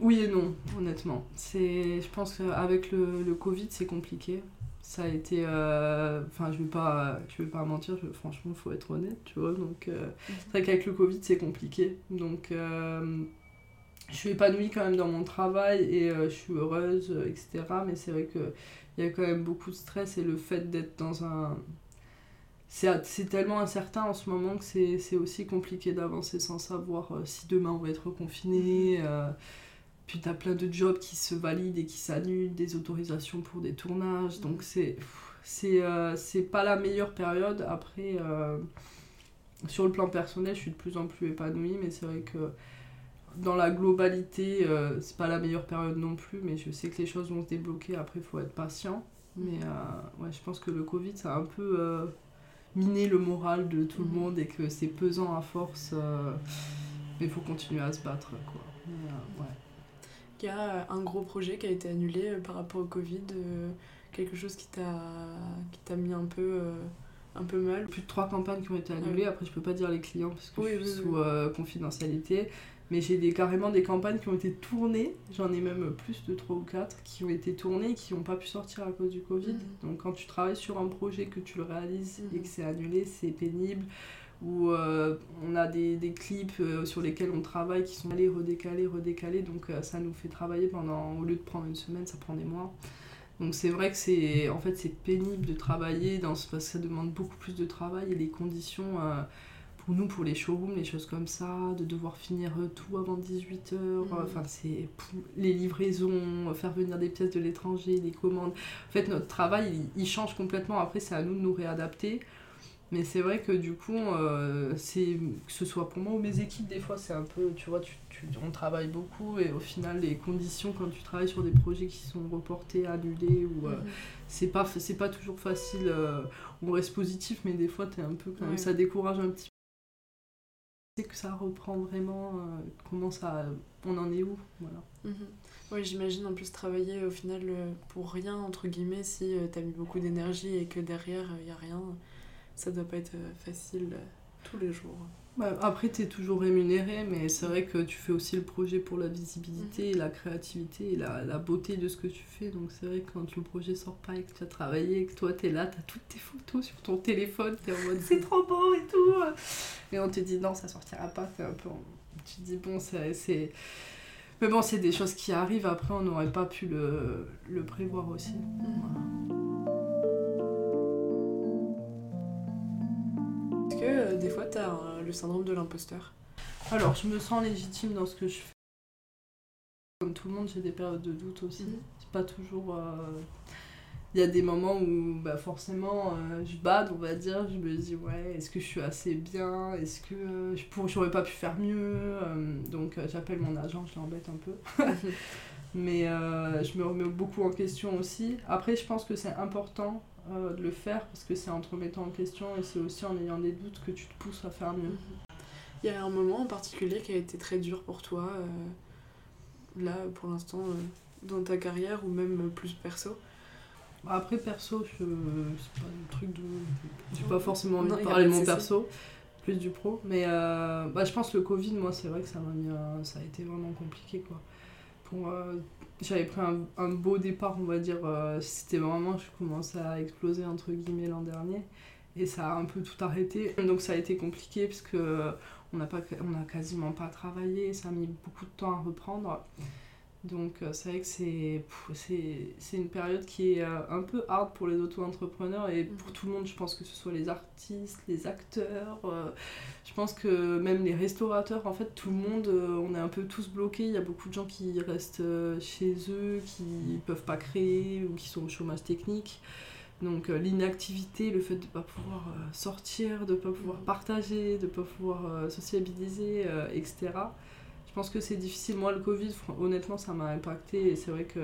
Oui et non, honnêtement. C'est, je pense qu'avec le, le Covid, c'est compliqué. Ça a été. Enfin, je vais pas, je vais pas mentir, franchement, il faut être honnête, tu vois. Donc, c'est vrai qu'avec le Covid, c'est compliqué. Donc, je suis épanouie quand même dans mon travail et euh, je suis heureuse, euh, etc. Mais c'est vrai qu'il y a quand même beaucoup de stress et le fait d'être dans un... C'est tellement incertain en ce moment que c'est aussi compliqué d'avancer sans savoir euh, si demain on va être confiné. puis tu as plein de jobs qui se valident et qui s'annulent, des autorisations pour des tournages. Donc c'est c'est pas la meilleure période. Après, sur le plan personnel, je suis de plus en plus épanouie, mais c'est vrai que dans la globalité, euh, c'est pas la meilleure période non plus, mais je sais que les choses vont se débloquer. Après, il faut être patient. Mais euh, ouais, je pense que le Covid, ça a un peu euh, miné le moral de tout le mhm. monde et que c'est pesant à force. mais il faut continuer à se battre. Quoi. ouais. Il y a un gros projet qui a été annulé par rapport au Covid, quelque chose qui t'a mis un peu un peu mal. Plus de trois campagnes qui ont été annulées. Après, je peux pas dire les clients parce que je suis sous confidentialité. Mais j'ai des, carrément des campagnes qui ont été tournées, j'en ai même plus de 3 ou 4 qui ont été tournées et qui n'ont pas pu sortir à cause du Covid. Mhm. Donc quand tu travailles sur un projet, que tu le réalises et mhm. que c'est annulé, c'est pénible. Ou euh, on a des, des clips euh, sur lesquels on travaille qui sont allés redécalés, redécalés. Donc euh, ça nous fait travailler pendant, au lieu de prendre une semaine, ça prend des mois. Donc c'est vrai que c'est en fait c'est pénible de travailler dans ce, parce que ça demande beaucoup plus de travail et les conditions nous, pour les showrooms, les choses comme ça, de devoir finir tout avant 18h, mm. enfin, c'est les livraisons, faire venir des pièces de l'étranger, les commandes. En fait, notre travail, il, change complètement. Après, c'est à nous de nous réadapter. Mais c'est vrai que du coup, euh, c'est que ce soit pour moi ou mes équipes, des fois, c'est un peu, tu vois, tu, on travaille beaucoup et au final, les conditions quand tu travailles sur des projets qui sont reportés, annulés, ou euh, mm-hmm. c'est pas, c'est pas toujours facile. Euh, on reste positif, mais des fois, es un peu quand ça décourage un petit que ça reprend vraiment euh, comment ça on en est où voilà mhm. j'imagine en plus travailler au final euh, pour rien entre guillemets si euh, tu as mis beaucoup d'énergie et que derrière il y a rien ça doit pas être facile tous les jours après, tu es toujours rémunéré, mais c'est vrai que tu fais aussi le projet pour la visibilité, mhm. la créativité et la, la, beauté de ce que tu fais. Donc, c'est vrai que quand le projet sort pas et que tu as travaillé, et que toi, tu es là, tu as toutes tes photos sur ton téléphone, tu es en mode *laughs* c'est trop beau et tout. Et on te dit non, ça sortira pas. Un peu Tu te dis bon, c'est. Mais bon, c'est des choses qui arrivent. Après, on n'aurait pas pu le, le prévoir aussi. Mhm. Que euh, des fois tu as le syndrome de l'imposteur Alors, je me sens légitime dans ce que je fais. Comme tout le monde, j'ai des périodes de doute aussi. Mhm. C'est pas toujours. Euh, il y a des moments où bah, forcément euh, je bade, on va dire. Je me dis, ouais, est-ce que je suis assez bien? Est-ce que je pour... j'aurais pas pu faire mieux? Donc, j'appelle mon agent, je l'embête un peu. *laughs* Mais je me remets beaucoup en question aussi. Après, je pense que c'est important euh, de le faire parce que c'est en te remettant en question et c'est aussi en ayant des doutes que tu te pousses à faire mieux. Il y a un moment en particulier qui a été très dur pour toi, euh, là pour l'instant, euh, dans ta carrière ou même plus perso? Après, perso, je... c'est pas un truc de. J'ai pas forcément envie de parler de mon perso, plus du pro. Mais bah, je pense que le Covid, moi, c'est vrai que ça m'a mis. Ça a été vraiment compliqué quoi. Pour j'avais pris un, beau départ, on va dire. Euh, c'était vraiment, je commençais à exploser entre guillemets l'an dernier. Et ça a un peu tout arrêté. Donc ça a été compliqué parce que on n'a pas, on a quasiment pas travaillé. Ça a mis beaucoup de temps à reprendre. Donc euh, c'est vrai que c'est, c'est, une période qui est euh, un peu hard pour les auto-entrepreneurs et pour mhm. tout le monde, je pense que ce soit les artistes, les acteurs, euh, je pense que même les restaurateurs, en fait tout le monde, on est un peu tous bloqués, il y a beaucoup de gens qui restent chez eux, qui ne peuvent pas créer ou qui sont au chômage technique. Donc l'inactivité, le fait de ne pas pouvoir sortir, de ne pas pouvoir mhm. partager, de ne pas pouvoir sociabiliser, etc pense que c'est difficile. Moi, le Covid, honnêtement, ça m'a impacté. Et c'est vrai que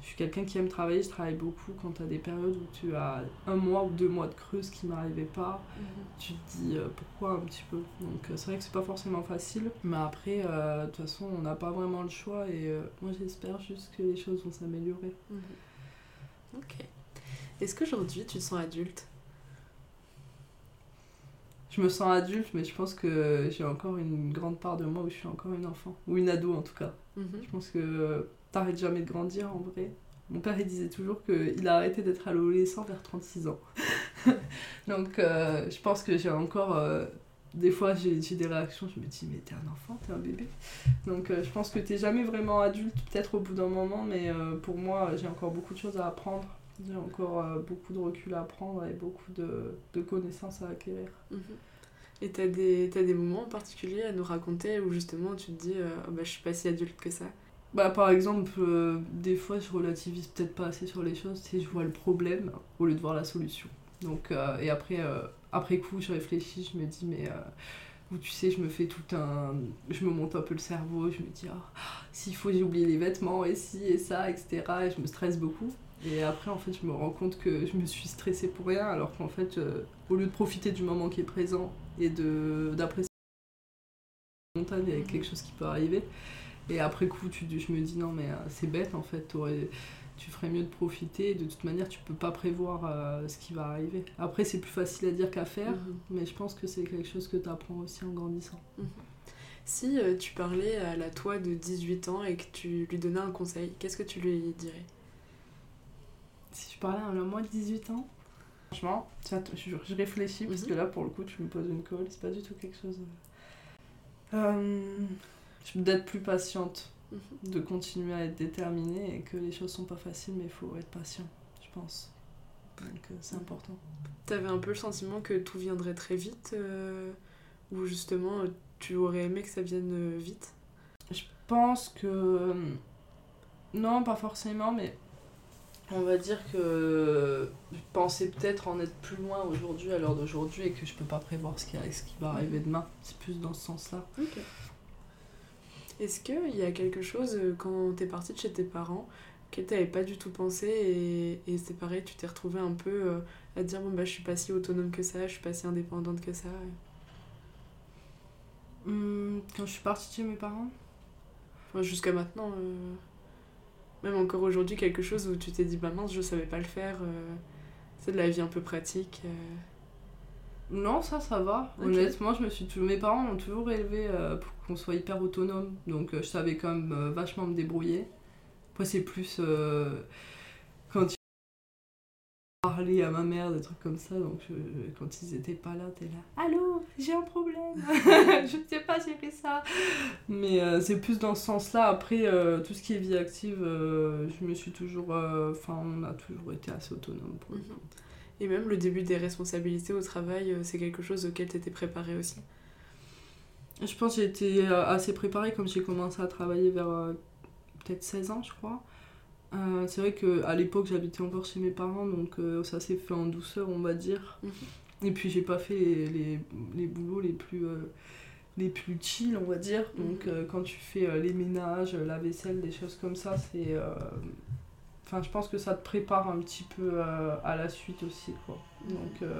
je suis quelqu'un qui aime travailler. Je travaille beaucoup quand tu as des périodes où tu as un mois ou deux mois de creuse qui m'arrivaient pas. Mhm. Tu te dis euh, pourquoi un petit peu? Donc, euh, c'est vrai que c'est pas forcément facile. Mais après, euh, de toute façon, on n'a pas vraiment le choix. Et moi, j'espère juste que les choses vont s'améliorer. Mhm. Ok. Est-ce qu'aujourd'hui, tu te sens adulte? Je me sens adulte, mais je pense que j'ai encore une grande part de moi où je suis encore une enfant, ou une ado en tout cas. Mhm. Je pense que t'arrêtes jamais de grandir en vrai. Mon père il disait toujours qu'il a arrêté d'être adolescent vers 36 ans. *laughs* Donc euh, je pense que j'ai encore. Euh, des fois j'ai des réactions, je me dis mais t'es un enfant, t'es un bébé. Donc euh, je pense que t'es jamais vraiment adulte, peut-être au bout d'un moment, mais pour moi j'ai encore beaucoup de choses à apprendre j'ai encore euh, beaucoup de recul à prendre et beaucoup de, de connaissances à acquérir. Mhm. Et t'as des, as des moments en particulier à nous raconter où justement tu te dis euh, oh bah, je suis pas si adulte que ça? Bah, Par exemple, euh, des fois je relativise peut-être pas assez sur les choses, tu je vois le problème au lieu de voir la solution. Donc, et après, après coup, je réfléchis, je me dis mais où tu sais, je me fais tout un. Je me monte un peu le cerveau, je me dis, oh, s'il faut, j'ai oublié les vêtements, et ci, et ça, etc. Et je me stresse beaucoup. Et après, en fait, je me rends compte que je me suis stressée pour rien, alors qu'en fait, euh, au lieu de profiter du moment qui est présent et d'apprécier spontané avec quelque chose qui peut arriver, Et après coup, tu, je me dis non, mais c'est bête en fait. Tu ferais mieux de profiter. De toute manière, tu peux pas prévoir ce qui va arriver. Après, c'est plus facile à dire qu'à faire, mhm. mais je pense que c'est quelque chose que tu apprends aussi en grandissant. Mhm. Si tu parlais à la toi de 18 ans et que tu lui donnais un conseil, qu'est-ce que tu lui dirais? Si je parlais à la moi de 18 ans Franchement, je, je réfléchis parce que mhm. là, pour le coup, tu me poses une colle, c'est pas du tout quelque chose. Euh, d'être plus patiente, mhm. de continuer à être déterminée et que les choses sont pas faciles, mais il faut être patient, je pense. Donc euh, c'est important. T'avais un peu le sentiment que tout viendrait très vite euh, ou justement tu aurais aimé que ça vienne vite? Je pense que. Non, pas forcément, mais on va dire que je pensais peut-être en être plus loin aujourd'hui, à l'heure d'aujourd'hui, et que je peux pas prévoir ce qui, ce qui va arriver demain. C'est plus dans ce sens-là. Est-ce qu'il y a quelque chose, euh, quand tu es partie de chez tes parents, que tu n'avais pas du tout pensé, et, et c'est pareil, tu t'es retrouvée un peu euh, à dire bon, bah, je suis pas si autonome que ça, je suis pas si indépendante que ça hum, Quand je suis partie de chez mes parents? Enfin, Jusqu'à maintenant. Euh même encore aujourd'hui, quelque chose où tu t'es dit, bah mince, je savais pas le faire. Euh, c'est de la vie un peu pratique. Euh. Non, ça, ça va. Honnêtement, je me suis toujours... mes parents m'ont toujours élevé euh, pour qu'on soit hyper autonome. Donc, je savais quand même vachement me débrouiller. Après, c'est plus parler à ma mère, des trucs comme ça. Donc, quand ils étaient pas là, t'es là, allô, j'ai un problème, *laughs* je ne sais pas gérer ça. Mais euh, c'est plus dans ce sens-là. Après, euh, tout ce qui est vie active, euh, je me suis toujours. Enfin, on a toujours été assez autonome pour mhm. Et même le début des responsabilités au travail, c'est quelque chose auquel tu étais préparée aussi Je pense que j'ai été assez préparée comme j'ai commencé à travailler vers peut-être 16 ans, je crois. Euh, c'est vrai qu'à l'époque, j'habitais encore chez mes parents, donc euh, ça s'est fait en douceur, on va dire. Mhm. Et puis, j'ai pas fait les, les, boulots les plus, euh, les plus chill, on va dire. Donc, mhm. quand tu fais les ménages, la vaisselle, des choses comme ça, c'est. Enfin, je pense que ça te prépare un petit peu à la suite aussi, quoi. Mhm. Donc,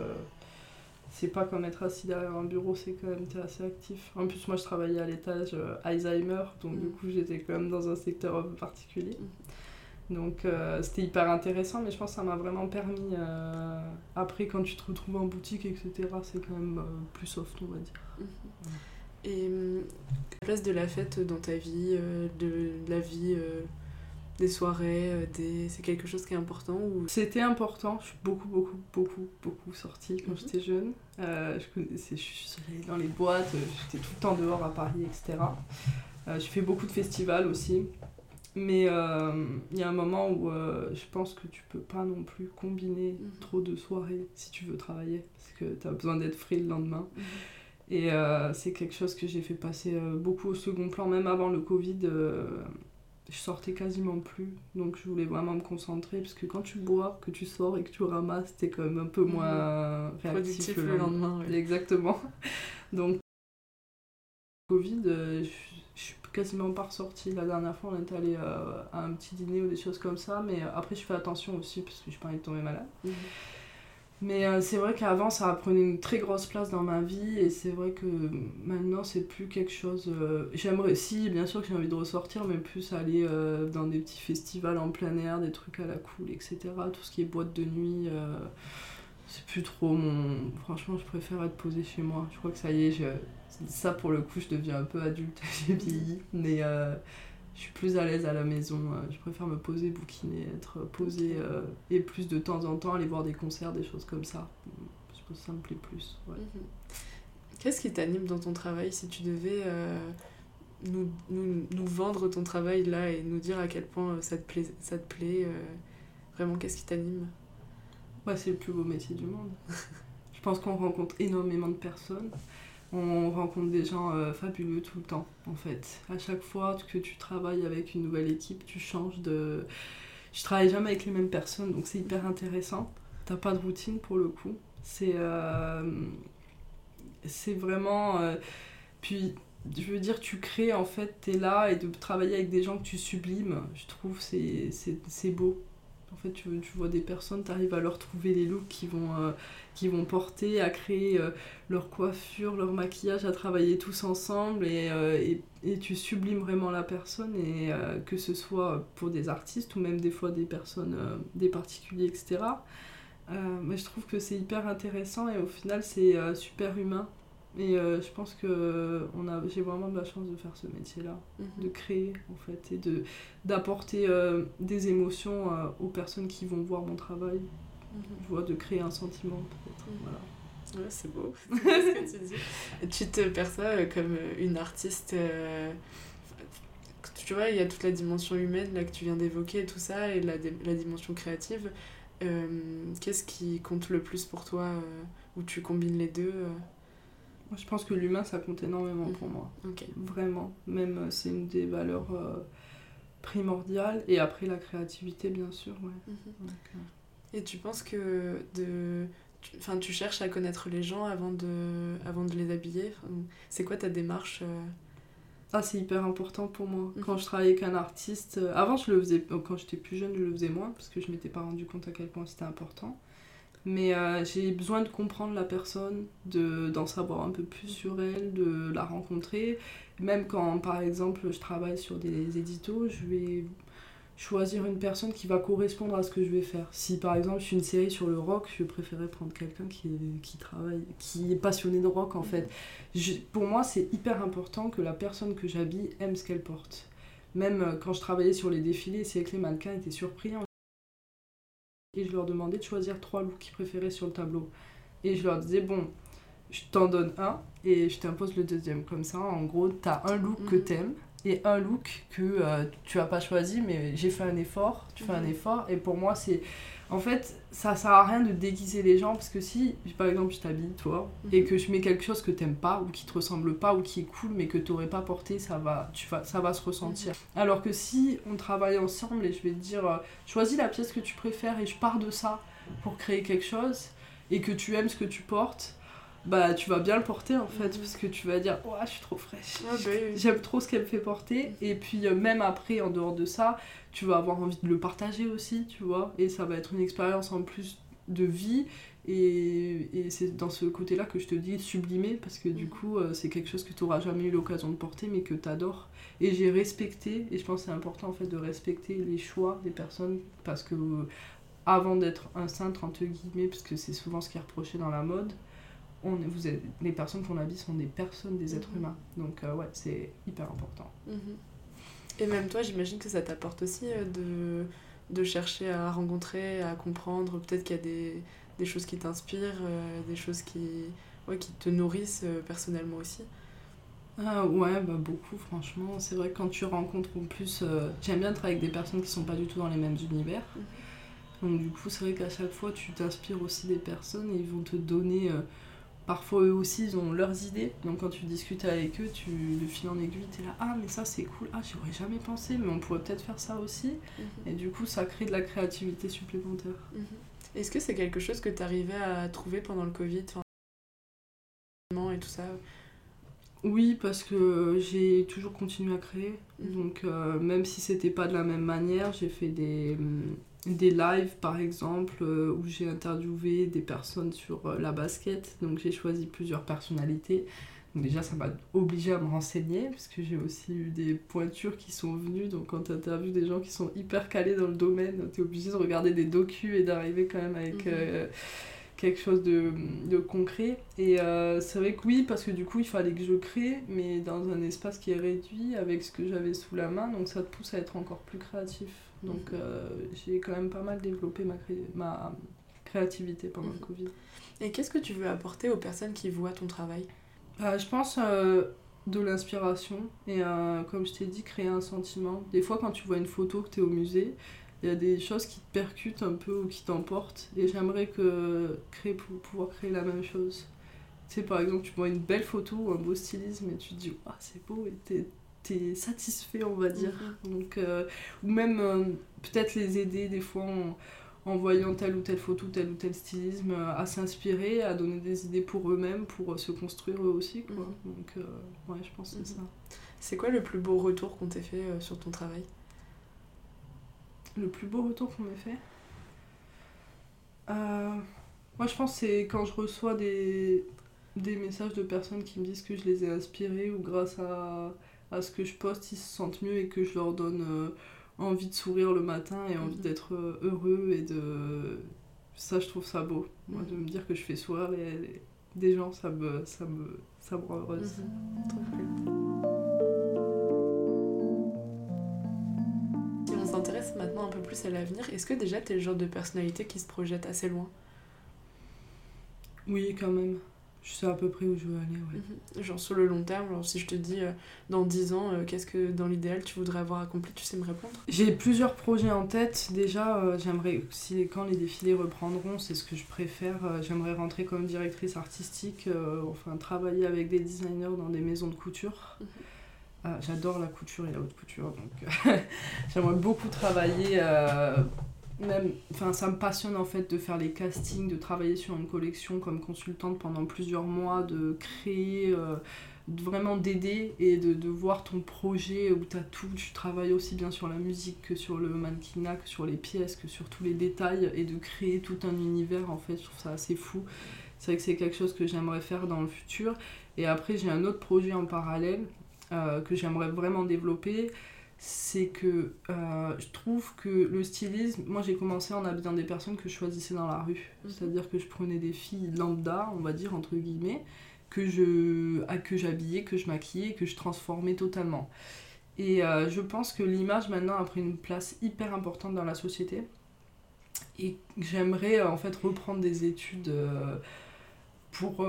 c'est pas comme être assis derrière un bureau, c'est quand même, t'es assez actif. En plus, moi, je travaillais à l'étage Alzheimer, donc du coup, j'étais quand même dans un secteur particulier. Donc euh, c'était hyper intéressant, mais je pense que ça m'a vraiment permis. Euh, après, quand tu te retrouves en boutique, etc., c'est quand même euh, plus soft, on va dire. Et la place de la fête dans ta vie, de la vie, des soirées, des... c'est quelque chose qui est important ou... C'était important, je suis beaucoup, beaucoup, beaucoup, beaucoup sortie quand mhm. j'étais jeune. je, connaissais, je suis allée dans les boîtes, j'étais tout le temps dehors à Paris, etc. je fais beaucoup de festivals aussi. Mais euh, il y a un moment où euh, je pense que tu peux pas non plus combiner mhm. trop de soirées si tu veux travailler, parce que tu as besoin d'être frais le lendemain. Mhm. Et euh, c'est quelque chose que j'ai fait passer beaucoup au second plan, même avant le Covid. je sortais quasiment plus, donc je voulais vraiment me concentrer, parce que quand tu bois, que tu sors et que tu ramasses, t'es quand même un peu mhm. moins réactif le lendemain. Exactement. Donc, Covid, je quasiment pas ressorti. La dernière fois, on est allé euh, à un petit dîner ou des choses comme ça, mais euh, après, je fais attention aussi parce que je pas envie de tomber malade. Mhm. Mais euh, c'est vrai qu'avant, ça prenait une très grosse place dans ma vie et c'est vrai que maintenant, c'est plus quelque chose. J'aimerais, si, bien sûr que j'ai envie de ressortir, mais plus aller dans des petits festivals en plein air, des trucs à la cool, etc. Tout ce qui est boîte de nuit c'est plus trop mon. Franchement, je préfère être posée chez moi. Je crois que ça y est, je... ça pour le coup, je deviens un peu adulte, *laughs* j'ai vieilli. Mais euh, je suis plus à l'aise à la maison. Euh, je préfère me poser, bouquiner, être posée euh, et plus de temps en temps aller voir des concerts, des choses comme ça. Je pense que ça me plaît plus. Ouais. Mhm. Qu'est-ce qui t'anime dans ton travail? Si tu devais nous, nous, nous, vendre ton travail là et nous dire à quel point ça te plaît, ça te plaît Vraiment, qu'est-ce qui t'anime? C'est le plus beau métier du monde. *laughs* je pense qu'on rencontre énormément de personnes. On rencontre des gens euh, fabuleux tout le temps, en fait. À chaque fois que tu travailles avec une nouvelle équipe, tu changes de. Je travaille jamais avec les mêmes personnes, donc c'est hyper intéressant. T'as pas de routine pour le coup. C'est. Euh, vraiment. Euh, puis, je veux dire, tu crées, en fait, t'es là et de travailler avec des gens que tu sublimes, je trouve c'est, c'est beau En fait, tu, vois des personnes, tu arrives à leur trouver les looks qui vont, euh, porter, à créer euh, leur coiffure, leur maquillage, à travailler tous ensemble et, euh, et, tu sublimes vraiment la personne, et que ce soit pour des artistes ou même des fois des personnes, des particuliers, etc. mais je trouve que c'est hyper intéressant et au final, c'est super humain. Et euh, je pense que on a, j'ai vraiment de la chance de faire ce métier-là, mhm. de créer en fait, et de, d'apporter euh, des émotions euh, aux personnes qui vont voir mon travail. Je vois, de créer un sentiment peut-être. Mhm. Voilà. Ouais, c'est beau, *laughs* ce que tu dis. tu te perçois comme une artiste. tu vois, il y a toute la dimension humaine là, que tu viens d'évoquer, tout ça, et la, la dimension créative. qu'est-ce qui compte le plus pour toi, où tu combines les deux je pense que l'humain, ça compte énormément pour moi. Vraiment. Même, euh, c'est une des valeurs euh, primordiales. Et après, la créativité, bien sûr. Ouais. Mhm. Euh, et tu penses que de... Enfin, tu cherches à connaître les gens avant de, avant de les habiller? C'est quoi ta démarche ah, c'est hyper important pour moi. Mhm. Quand je travaillais avec un artiste, avant je le faisais, quand j'étais plus jeune, je le faisais moins parce que je m'étais pas rendu compte à quel point c'était important. Mais euh, j'ai besoin de comprendre la personne, de, d'en savoir un peu plus sur elle, de la rencontrer. Même quand, par exemple, je travaille sur des éditos, je vais choisir une personne qui va correspondre à ce que je vais faire. Si par exemple je suis une série sur le rock, je préférerais prendre quelqu'un qui, qui travaille, qui est passionné de rock en fait. pour moi, c'est hyper important que la personne que j'habille aime ce qu'elle porte. Même euh, quand je travaillais sur les défilés, c'est que les mannequins étaient surpris et je leur demandais de choisir trois looks qu'ils préféraient sur le tableau. Et je leur disais, bon, je t'en donne un et je t'impose le deuxième. Comme ça, en gros, t'as un look que mhm. t'aimes et un look que euh, tu as pas choisi, mais j'ai fait un effort, tu fais un mhm. effort. Et pour moi, c'est en fait, ça sert à rien de déguiser les gens parce que si, par exemple, je t'habille toi et mhm. que je mets quelque chose que t'aimes pas ou qui te ressemble pas ou qui est cool mais que t'aurais pas porté, ça va, tu vas, ça va se ressentir. Mhm. Alors que si on travaille ensemble et je vais te dire, euh, choisis la pièce que tu préfères et je pars de ça pour créer quelque chose et que tu aimes ce que tu portes, bah tu vas bien le porter en fait, mhm. parce que tu vas dire, oh, je suis trop fraîche, ah, bah j'aime trop ce qu'elle me fait porter. Et puis euh, même après, en dehors de ça, tu vas avoir envie de le partager aussi, tu vois, et ça va être une expérience en plus de vie. Et, et c'est dans ce côté-là que je te dis sublimer, parce que du mhm. coup, euh, c'est quelque chose que tu n'auras jamais eu l'occasion de porter, mais que tu adores. Et j'ai respecté, et je pense c'est important en fait de respecter les choix des personnes, parce que avant d'être un cintre, entre guillemets, parce que c'est souvent ce qui est reproché dans la mode, on, vous êtes, les personnes qu'on habille sont des personnes, des êtres mhm. humains. Donc euh, ouais, c'est hyper important. Mhm. Et même toi, j'imagine que ça t'apporte aussi euh, de, de chercher à rencontrer, à comprendre. Peut-être qu'il y a des, des choses qui t'inspirent, euh, des choses qui, ouais, qui te nourrissent personnellement aussi. Ah ouais, bah beaucoup franchement. C'est vrai que quand tu rencontres en plus... J'aime bien travailler avec des personnes qui sont pas du tout dans les mêmes univers. Mhm. Donc du coup, c'est vrai qu'à chaque fois, tu t'inspires aussi des personnes et ils vont te donner Parfois, eux aussi, ils ont leurs idées. Donc, quand tu discutes avec eux, tu le fil en aiguille, tu es là, ah, mais ça c'est cool, ah, j'y aurais jamais pensé, mais on pourrait peut-être faire ça aussi. Mhm. Et du coup, ça crée de la créativité supplémentaire. Mhm. Est-ce que c'est quelque chose que tu arrivais à trouver pendant le Covid et tout ça? Oui, parce que j'ai toujours continué à créer. Mhm. Donc, euh, même si c'était pas de la même manière, j'ai fait des, hum, des lives par exemple euh, où j'ai interviewé des personnes sur euh, la basket. Donc j'ai choisi plusieurs personnalités. Donc déjà ça m'a obligé à me renseigner parce que j'ai aussi eu des pointures qui sont venues. Donc quand tu interviews des gens qui sont hyper calés dans le domaine tu es obligé de regarder des docus et d'arriver quand même avec mhm. euh, quelque chose de, de concret. Et c'est vrai que oui parce que du coup il fallait que je crée mais dans un espace qui est réduit avec ce que j'avais sous la main. Donc ça te pousse à être encore plus créatif donc euh, j'ai quand même pas mal développé ma, ma créativité pendant le mhm. Covid. Et qu'est-ce que tu veux apporter aux personnes qui voient ton travail? Euh, Je pense euh, de l'inspiration et comme je t'ai dit, créer un sentiment. Des fois quand tu vois une photo que tu es au musée, il y a des choses qui te percutent un peu ou qui t'emportent et j'aimerais que créer pour pouvoir créer la même chose. Tu sais, par exemple, tu vois une belle photo ou un beau stylisme et tu te dis, ah, c'est beau, et t'es satisfait, on va dire. Mhm. Donc, euh, ou même euh, peut-être les aider des fois en, voyant telle ou telle photo, tel ou tel stylisme, euh, à s'inspirer, à donner des idées pour eux-mêmes, pour se construire eux aussi. Quoi. Mhm. Donc, ouais, je pense que c'est mhm. ça. C'est quoi le plus beau retour qu'on t'ait fait sur ton travail? Le plus beau retour qu'on m'ait fait? Moi, je pense que c'est quand je reçois des, des messages de personnes qui me disent que je les ai inspirés ou grâce à, à ce que je poste, ils se sentent mieux et que je leur donne euh, envie de sourire le matin et envie mhm. d'être euh, heureux et de... Ça, je trouve ça beau. Moi, de me dire que je fais sourire les, des gens, ça me, ça me, ça me rend heureuse. Mhm. Si on s'intéresse maintenant un peu plus à l'avenir, est-ce que déjà tu es le genre de personnalité qui se projette assez loin? Oui, quand même. Je sais à peu près où je veux aller, ouais. Mhm. Genre sur le long terme, genre si je te dis euh, dans 10 ans, euh, qu'est-ce que dans l'idéal tu voudrais avoir accompli, tu sais me répondre? J'ai plusieurs projets en tête. Déjà, euh, j'aimerais, si quand les défilés reprendront, c'est ce que je préfère, j'aimerais rentrer comme directrice artistique, enfin travailler avec des designers dans des maisons de couture. Mhm. J'adore la couture et la haute couture, donc *laughs* j'aimerais beaucoup travailler même, enfin, ça me passionne en fait de faire les castings, de travailler sur une collection comme consultante pendant plusieurs mois, de créer, euh, vraiment d'aider et de, de, voir ton projet où tu as tout, tu travailles aussi bien sur la musique que sur le mannequinat, que sur les pièces, que sur tous les détails et de créer tout un univers en fait, je trouve ça assez fou. C'est vrai que c'est quelque chose que j'aimerais faire dans le futur. Et après, j'ai un autre projet en parallèle euh, que j'aimerais vraiment développer c'est que euh, je trouve que le stylisme, moi j'ai commencé en habillant des personnes que je choisissais dans la rue. Mhm. C'est-à-dire que je prenais des filles lambda, on va dire entre guillemets, que je que j'habillais, que je maquillais, que je transformais totalement. Et euh, je pense que l'image maintenant a pris une place hyper importante dans la société. Et j'aimerais en fait reprendre des études euh, pour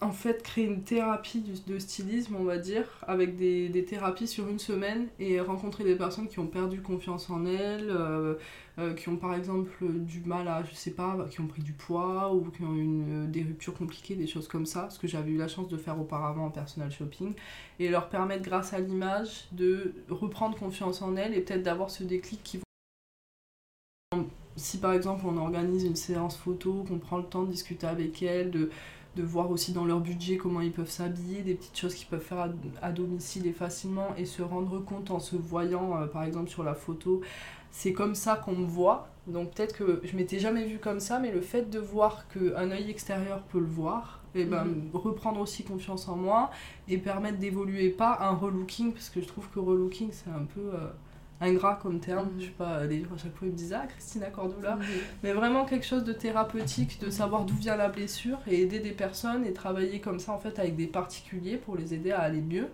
en fait créer une thérapie de stylisme, on va dire, avec des, thérapies sur une semaine et rencontrer des personnes qui ont perdu confiance en elles, euh, euh, qui ont par exemple du mal à, je sais pas, qui ont pris du poids ou qui ont une, des ruptures compliquées, des choses comme ça, ce que j'avais eu la chance de faire auparavant en personal shopping, et leur permettre grâce à l'image de reprendre confiance en elles et peut-être d'avoir ce déclic qui vont... Si par exemple on organise une séance photo, qu'on prend le temps de discuter avec elles, de de voir aussi dans leur budget comment ils peuvent s'habiller, des petites choses qu'ils peuvent faire à, domicile et facilement et se rendre compte en se voyant euh, par exemple sur la photo. C'est comme ça qu'on me voit. Donc peut-être que je m'étais jamais vue comme ça, mais le fait de voir qu'un œil extérieur peut le voir, et eh ben, mhm. reprendre aussi confiance en moi et permettre d'évoluer pas un relooking, parce que je trouve que relooking c'est un peu... Euh, ingrat comme terme. Je sais pas, les gens à chaque fois ils me disent Ah, Christina Cordula. Mais vraiment quelque chose de thérapeutique, de savoir d'où vient la blessure et aider des personnes et travailler comme ça en fait avec des particuliers pour les aider à aller mieux.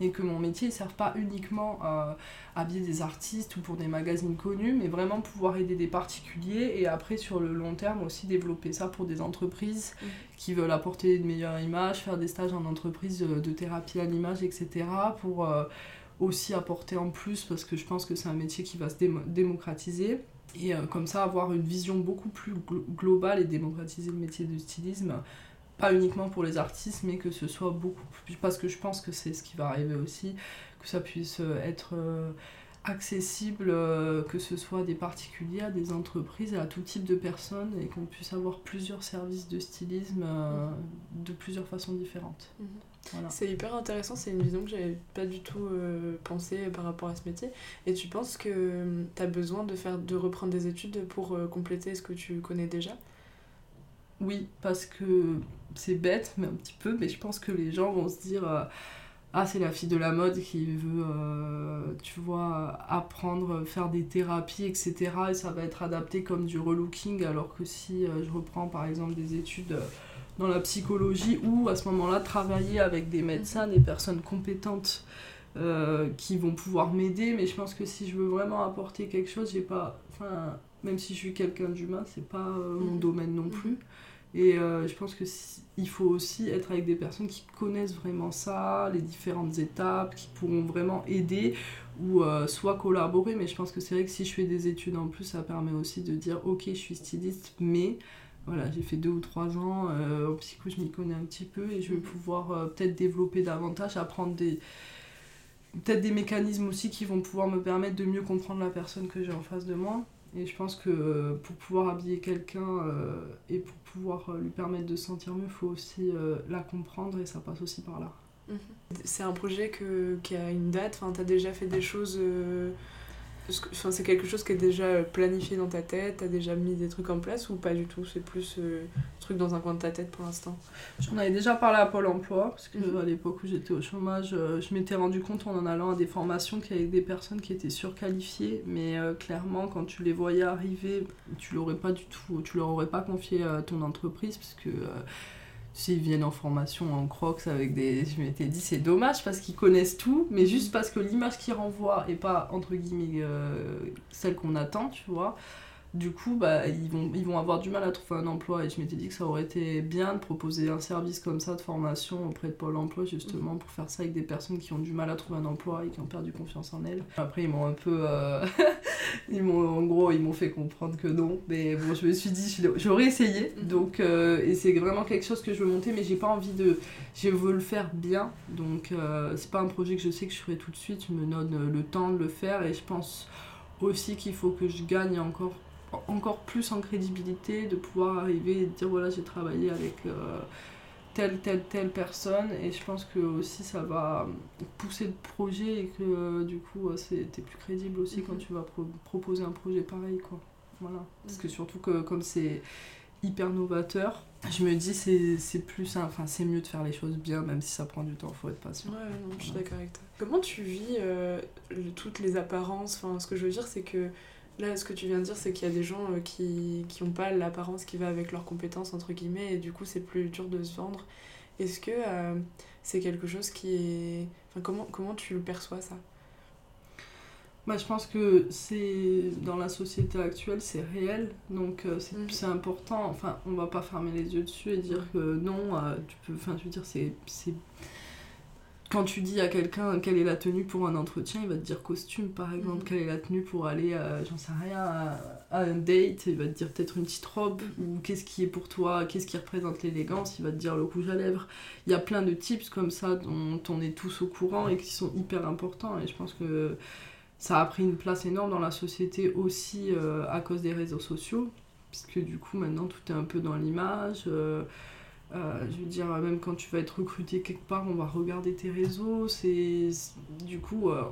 Et que mon métier ne serve pas uniquement à habiller des artistes ou pour des magazines connus, mais vraiment pouvoir aider des particuliers et après sur le long terme aussi développer ça pour des entreprises qui veulent apporter une meilleure image, faire des stages en entreprise de thérapie à l'image, etc. pour. Euh, aussi apporter en plus parce que je pense que c'est un métier qui va se démocratiser et euh, comme ça avoir une vision beaucoup plus globale et démocratiser le métier de stylisme pas uniquement pour les artistes mais que ce soit beaucoup plus parce que je pense que c'est ce qui va arriver aussi que ça puisse euh, être euh, accessible que ce soit des particuliers à des entreprises à tout type de personnes et qu'on puisse avoir plusieurs services de stylisme de plusieurs façons différentes. C'est hyper intéressant, c'est une vision que j'avais pas du tout euh, pensé par rapport à ce métier. Et tu penses que hum, tu as besoin de, faire, de reprendre des études pour euh, compléter ce que tu connais déjà? Oui, parce que c'est bête, mais un petit peu, mais je pense que les gens vont se dire euh, Ah, c'est la fille de la mode qui veut, tu vois, apprendre, faire des thérapies, etc. Et ça va être adapté comme du relooking, alors que si je reprends par exemple des études dans la psychologie ou à ce moment-là travailler avec des médecins, des personnes compétentes euh, qui vont pouvoir m'aider. Mais je pense que si je veux vraiment apporter quelque chose, j'ai pas. Enfin, même si je suis quelqu'un d'humain, c'est pas euh, mon mhm. domaine non plus. Mhm. Et euh, je pense que il faut aussi être avec des personnes qui connaissent vraiment ça, les différentes étapes, qui pourront vraiment aider ou soit collaborer. Mais je pense que c'est vrai que si je fais des études en plus, ça permet aussi de dire ok, je suis styliste, mais voilà, j'ai fait deux ou trois ans, euh, au psycho je m'y connais un petit peu et je vais pouvoir euh, peut-être développer davantage, apprendre des peut-être des mécanismes aussi qui vont pouvoir me permettre de mieux comprendre la personne que j'ai en face de moi. Et je pense que euh, pour pouvoir habiller quelqu'un et pour pouvoir lui permettre de se sentir mieux, il faut aussi la comprendre et ça passe aussi par là. Mhm. C'est un projet que, qui a une date, enfin, tu as déjà fait des choses c'est quelque chose qui est déjà euh, planifié dans ta tête, t'as déjà mis des trucs en place ou pas du tout? C'est plus euh, un truc dans un coin de ta tête pour l'instant? J'en avais déjà parlé à Pôle emploi, parce que mhm. à l'époque où j'étais au chômage, je m'étais rendu compte en en allant à des formations qu'il y avait des personnes qui étaient surqualifiées, mais clairement, quand tu les voyais arriver, tu l'aurais pas du tout, tu leur aurais pas confié à ton entreprise, parce que s'ils viennent en formation en crocs avec des. Je m'étais dit, c'est dommage parce qu'ils connaissent tout, mais juste parce que l'image qu'ils renvoient est pas, entre guillemets, euh, celle qu'on attend, tu vois du coup, bah, ils, vont, ils vont avoir du mal à trouver un emploi. Et je m'étais dit que ça aurait été bien de proposer un service comme ça de formation auprès de Pôle emploi, justement, pour faire ça avec des personnes qui ont du mal à trouver un emploi et qui ont perdu confiance en elles. Après, ils m'ont un peu. Euh, *laughs* ils m'ont, en gros, ils m'ont fait comprendre que non. Mais bon, je me suis dit, j'aurais essayé. Mhm. Donc, euh, et c'est vraiment quelque chose que je veux monter, mais j'ai pas envie de. Je veux le faire bien. Donc, euh, c'est pas un projet que je sais que je ferai tout de suite. Je me donne le temps de le faire et je pense aussi qu'il faut que je gagne encore encore plus en crédibilité de pouvoir arriver et dire voilà j'ai travaillé avec euh, telle telle telle personne et je pense que aussi ça va pousser le projet et que euh, du coup t'es plus crédible aussi quand mhm. tu vas proposer un projet pareil quoi. Voilà. Parce que mhm. surtout que comme c'est hyper novateur je me dis c'est, c'est plus enfin c'est mieux de faire les choses bien même si ça prend du temps faut être patient. Ouais non, je suis d'accord avec toi. Comment tu vis euh, toutes les apparences? Enfin ce que je veux dire c'est que Là, ce que tu viens de dire, c'est qu'il y a des gens euh, qui n'ont pas l'apparence qui va avec leurs compétences, entre guillemets, et du coup, c'est plus dur de se vendre. Est-ce que euh, c'est quelque chose qui est... Enfin, comment, comment tu le perçois, ça? Bah, je pense que c'est dans la société actuelle, c'est réel, donc euh, mm. c'est important. Enfin, on va pas fermer les yeux dessus et dire que non, tu peux. Enfin, je veux dire, c'est quand tu dis à quelqu'un quelle est la tenue pour un entretien, il va te dire costume par exemple. Mhm. Quelle est la tenue pour aller, j'en sais rien, à, un date Il va te dire peut-être une petite robe. Ou qu'est-ce qui est pour toi, qu'est-ce qui représente l'élégance Il va te dire le rouge à lèvres. Il y a plein de tips comme ça dont on est tous au courant et qui sont hyper importants. Et je pense que ça a pris une place énorme dans la société aussi euh, à cause des réseaux sociaux. Puisque du coup maintenant tout est un peu dans l'image. Euh, euh, je veux dire, même quand tu vas être recruté quelque part, on va regarder tes réseaux. C'est du coup, euh,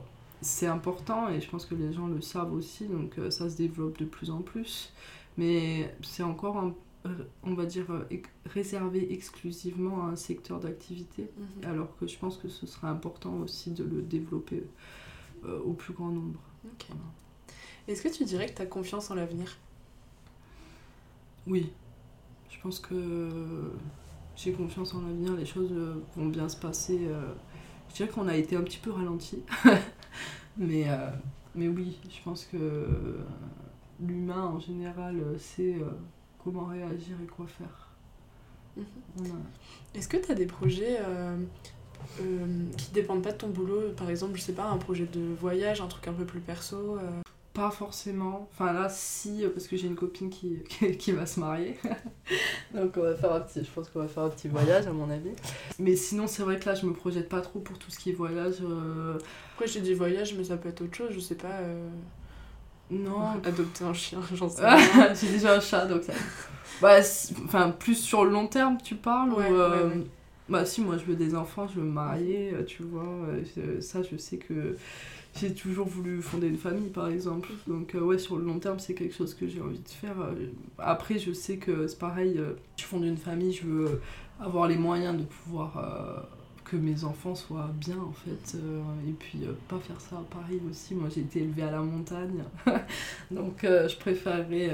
c'est important et je pense que les gens le savent aussi, donc euh, ça se développe de plus en plus. Mais c'est encore, on va dire, réservé exclusivement à un secteur d'activité, mhm. alors que je pense que ce serait important aussi de le développer au plus grand nombre. Est-ce que tu dirais que tu as confiance en l'avenir? Oui. Je pense que j'ai confiance en l'avenir, les choses euh, vont bien se passer. Euh. Je dirais qu'on a été un petit peu ralenti. *laughs* mais, euh, mais oui, je pense que l'humain en général sait comment réagir et quoi faire. Mhm. Est-ce que tu as des projets qui dépendent pas de ton boulot? Par exemple, je sais pas, un projet de voyage, un truc un peu plus perso pas forcément. Enfin là, si, parce que j'ai une copine qui, *laughs* qui, va se marier. *laughs* Donc on va faire un petit, je pense qu'on va faire un petit voyage à mon avis. Mais sinon, c'est vrai que là, je me projette pas trop pour tout ce qui est voyage. Euh... Après, j'ai dit voyage, mais ça peut être autre chose, je sais pas. Euh, non. *laughs* Adopter un chien, j'en sais pas. j'ai déjà un chat, donc ça. Bah, enfin, plus sur le long terme, tu parles ouais, ou, euh, Bah, si, moi, je veux des enfants, je veux me marier, euh, tu vois. Ça, je sais que j'ai toujours voulu fonder une famille par exemple. Donc euh, ouais sur le long terme c'est quelque chose que j'ai envie de faire euh, après je sais que c'est pareil euh, je fonde une famille je veux avoir les moyens de pouvoir que mes enfants soient bien en fait et puis pas faire ça à Paris aussi. Moi j'ai été élevée à la montagne. *laughs* Donc je préférerais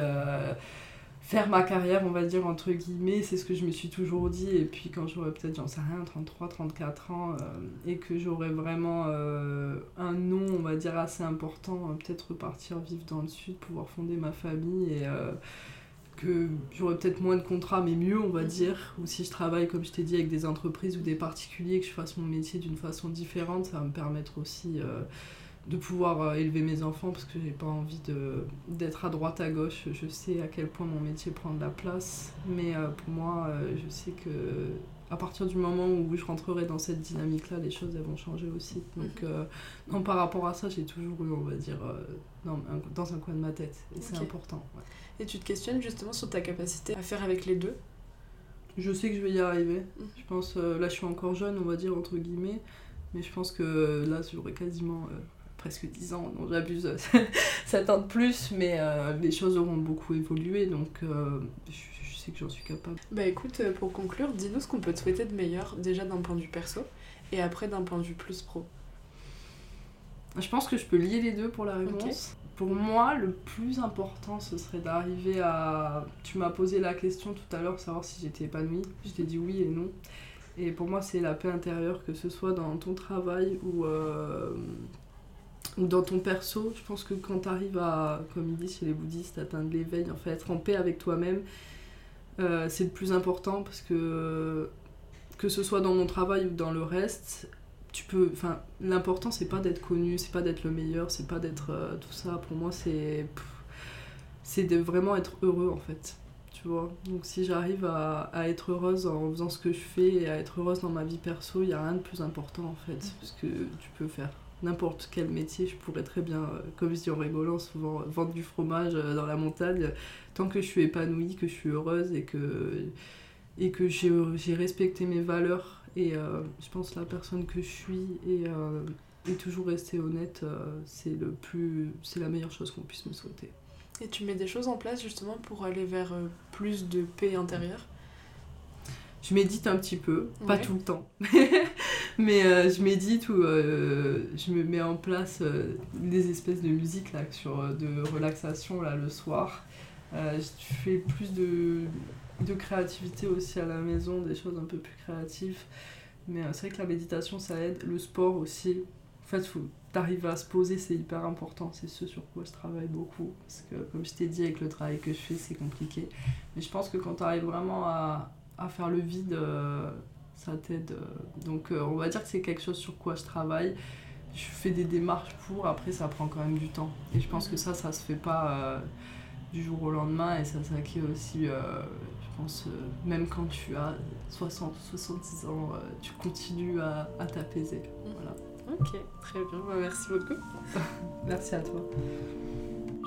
faire ma carrière, on va dire, entre guillemets, c'est ce que je me suis toujours dit. Et puis quand j'aurai peut-être, j'en sais rien, 33, 34 ans, euh, et que j'aurai vraiment euh, un nom, on va dire, assez important, euh, peut-être repartir vivre dans le sud, pouvoir fonder ma famille, et que j'aurai peut-être moins de contrats, mais mieux, on va mhm. dire. Ou si je travaille, comme je t'ai dit, avec des entreprises ou des particuliers, que je fasse mon métier d'une façon différente, ça va me permettre aussi de pouvoir euh, élever mes enfants parce que j'ai pas envie de d'être à droite à gauche. Je sais à quel point mon métier prend de la place mais euh, pour moi euh, je sais que à partir du moment où je rentrerai dans cette dynamique là les choses elles vont changer aussi. Donc mhm. non par rapport à ça j'ai toujours eu on va dire dans, un, dans un coin de ma tête. Et c'est important et tu te questionnes justement sur ta capacité à faire avec les deux? Je sais que je vais y arriver. Mhm. je pense là je suis encore jeune on va dire entre guillemets mais je pense que là j'aurai quasiment presque 10 ans, non j'abuse, 7 ans de plus, mais les choses auront beaucoup évolué, donc je, sais que j'en suis capable. Bah écoute, pour conclure, dis-nous ce qu'on peut te souhaiter de meilleur, déjà d'un point de vue perso, et après d'un point de vue plus pro. Je pense que je peux lier les deux pour la réponse. Pour moi, le plus important, ce serait d'arriver à... Tu m'as posé la question tout à l'heure, savoir si j'étais épanouie. Je t'ai dit oui et non. Et pour moi, c'est la paix intérieure, que ce soit dans ton travail ou, euh, ou dans ton perso. Je pense que quand tu arrives à, comme ils disent chez les bouddhistes, atteindre l'éveil, en fait, être en paix avec toi-même, euh, c'est le plus important parce que que ce soit dans mon travail ou dans le reste, tu peux enfin l'important c'est pas d'être connu c'est pas d'être le meilleur c'est pas d'être euh, tout ça. Pour moi c'est c'est de vraiment être heureux en fait tu vois. Donc si j'arrive à, être heureuse en faisant ce que je fais et à être heureuse dans ma vie perso il y a rien de plus important en fait parce que tu peux faire n'importe quel métier je pourrais très bien euh, comme je dis en rigolant souvent vendre du fromage euh, dans la montagne tant que je suis épanouie que je suis heureuse et que et que j'ai respecté mes valeurs et euh, je pense la personne que je suis et, toujours rester honnête, c'est le plus, c'est la meilleure chose qu'on puisse me souhaiter. Et tu mets des choses en place justement pour aller vers plus de paix intérieure? Je médite un petit peu, pas tout le temps, *laughs* mais je médite ou je me mets en place des espèces de musique là, sur, de relaxation là, le soir. je fais plus de, de créativité aussi à la maison, des choses un peu plus créatives. Mais euh, c'est vrai que la méditation, ça aide. Le sport aussi. En fait, faut t'arriver à se poser, c'est hyper important. C'est ce sur quoi je travaille beaucoup. Parce que, comme je t'ai dit, avec le travail que je fais, c'est compliqué. Mais je pense que quand tu arrives vraiment à, à, faire le vide, euh, ça t'aide. Donc, euh, on va dire que c'est quelque chose sur quoi je travaille. Je fais des démarches pour, après, ça prend quand même du temps. Et je pense que ça, ça se fait pas du jour au lendemain et ça s'acquiert aussi pense, euh, même quand tu as 60 70 ans, euh, tu continues à, t'apaiser. Mhm. Voilà. Ok, très bien, bah, merci beaucoup. *laughs* merci à toi.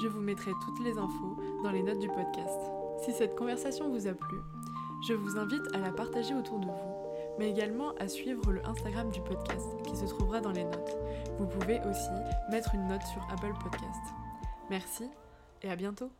Je vous mettrai toutes les infos dans les notes du podcast. Si cette conversation vous a plu, je vous invite à la partager autour de vous, mais également à suivre le Instagram du podcast qui se trouvera dans les notes. Vous pouvez aussi mettre une note sur Apple Podcast. Merci et à bientôt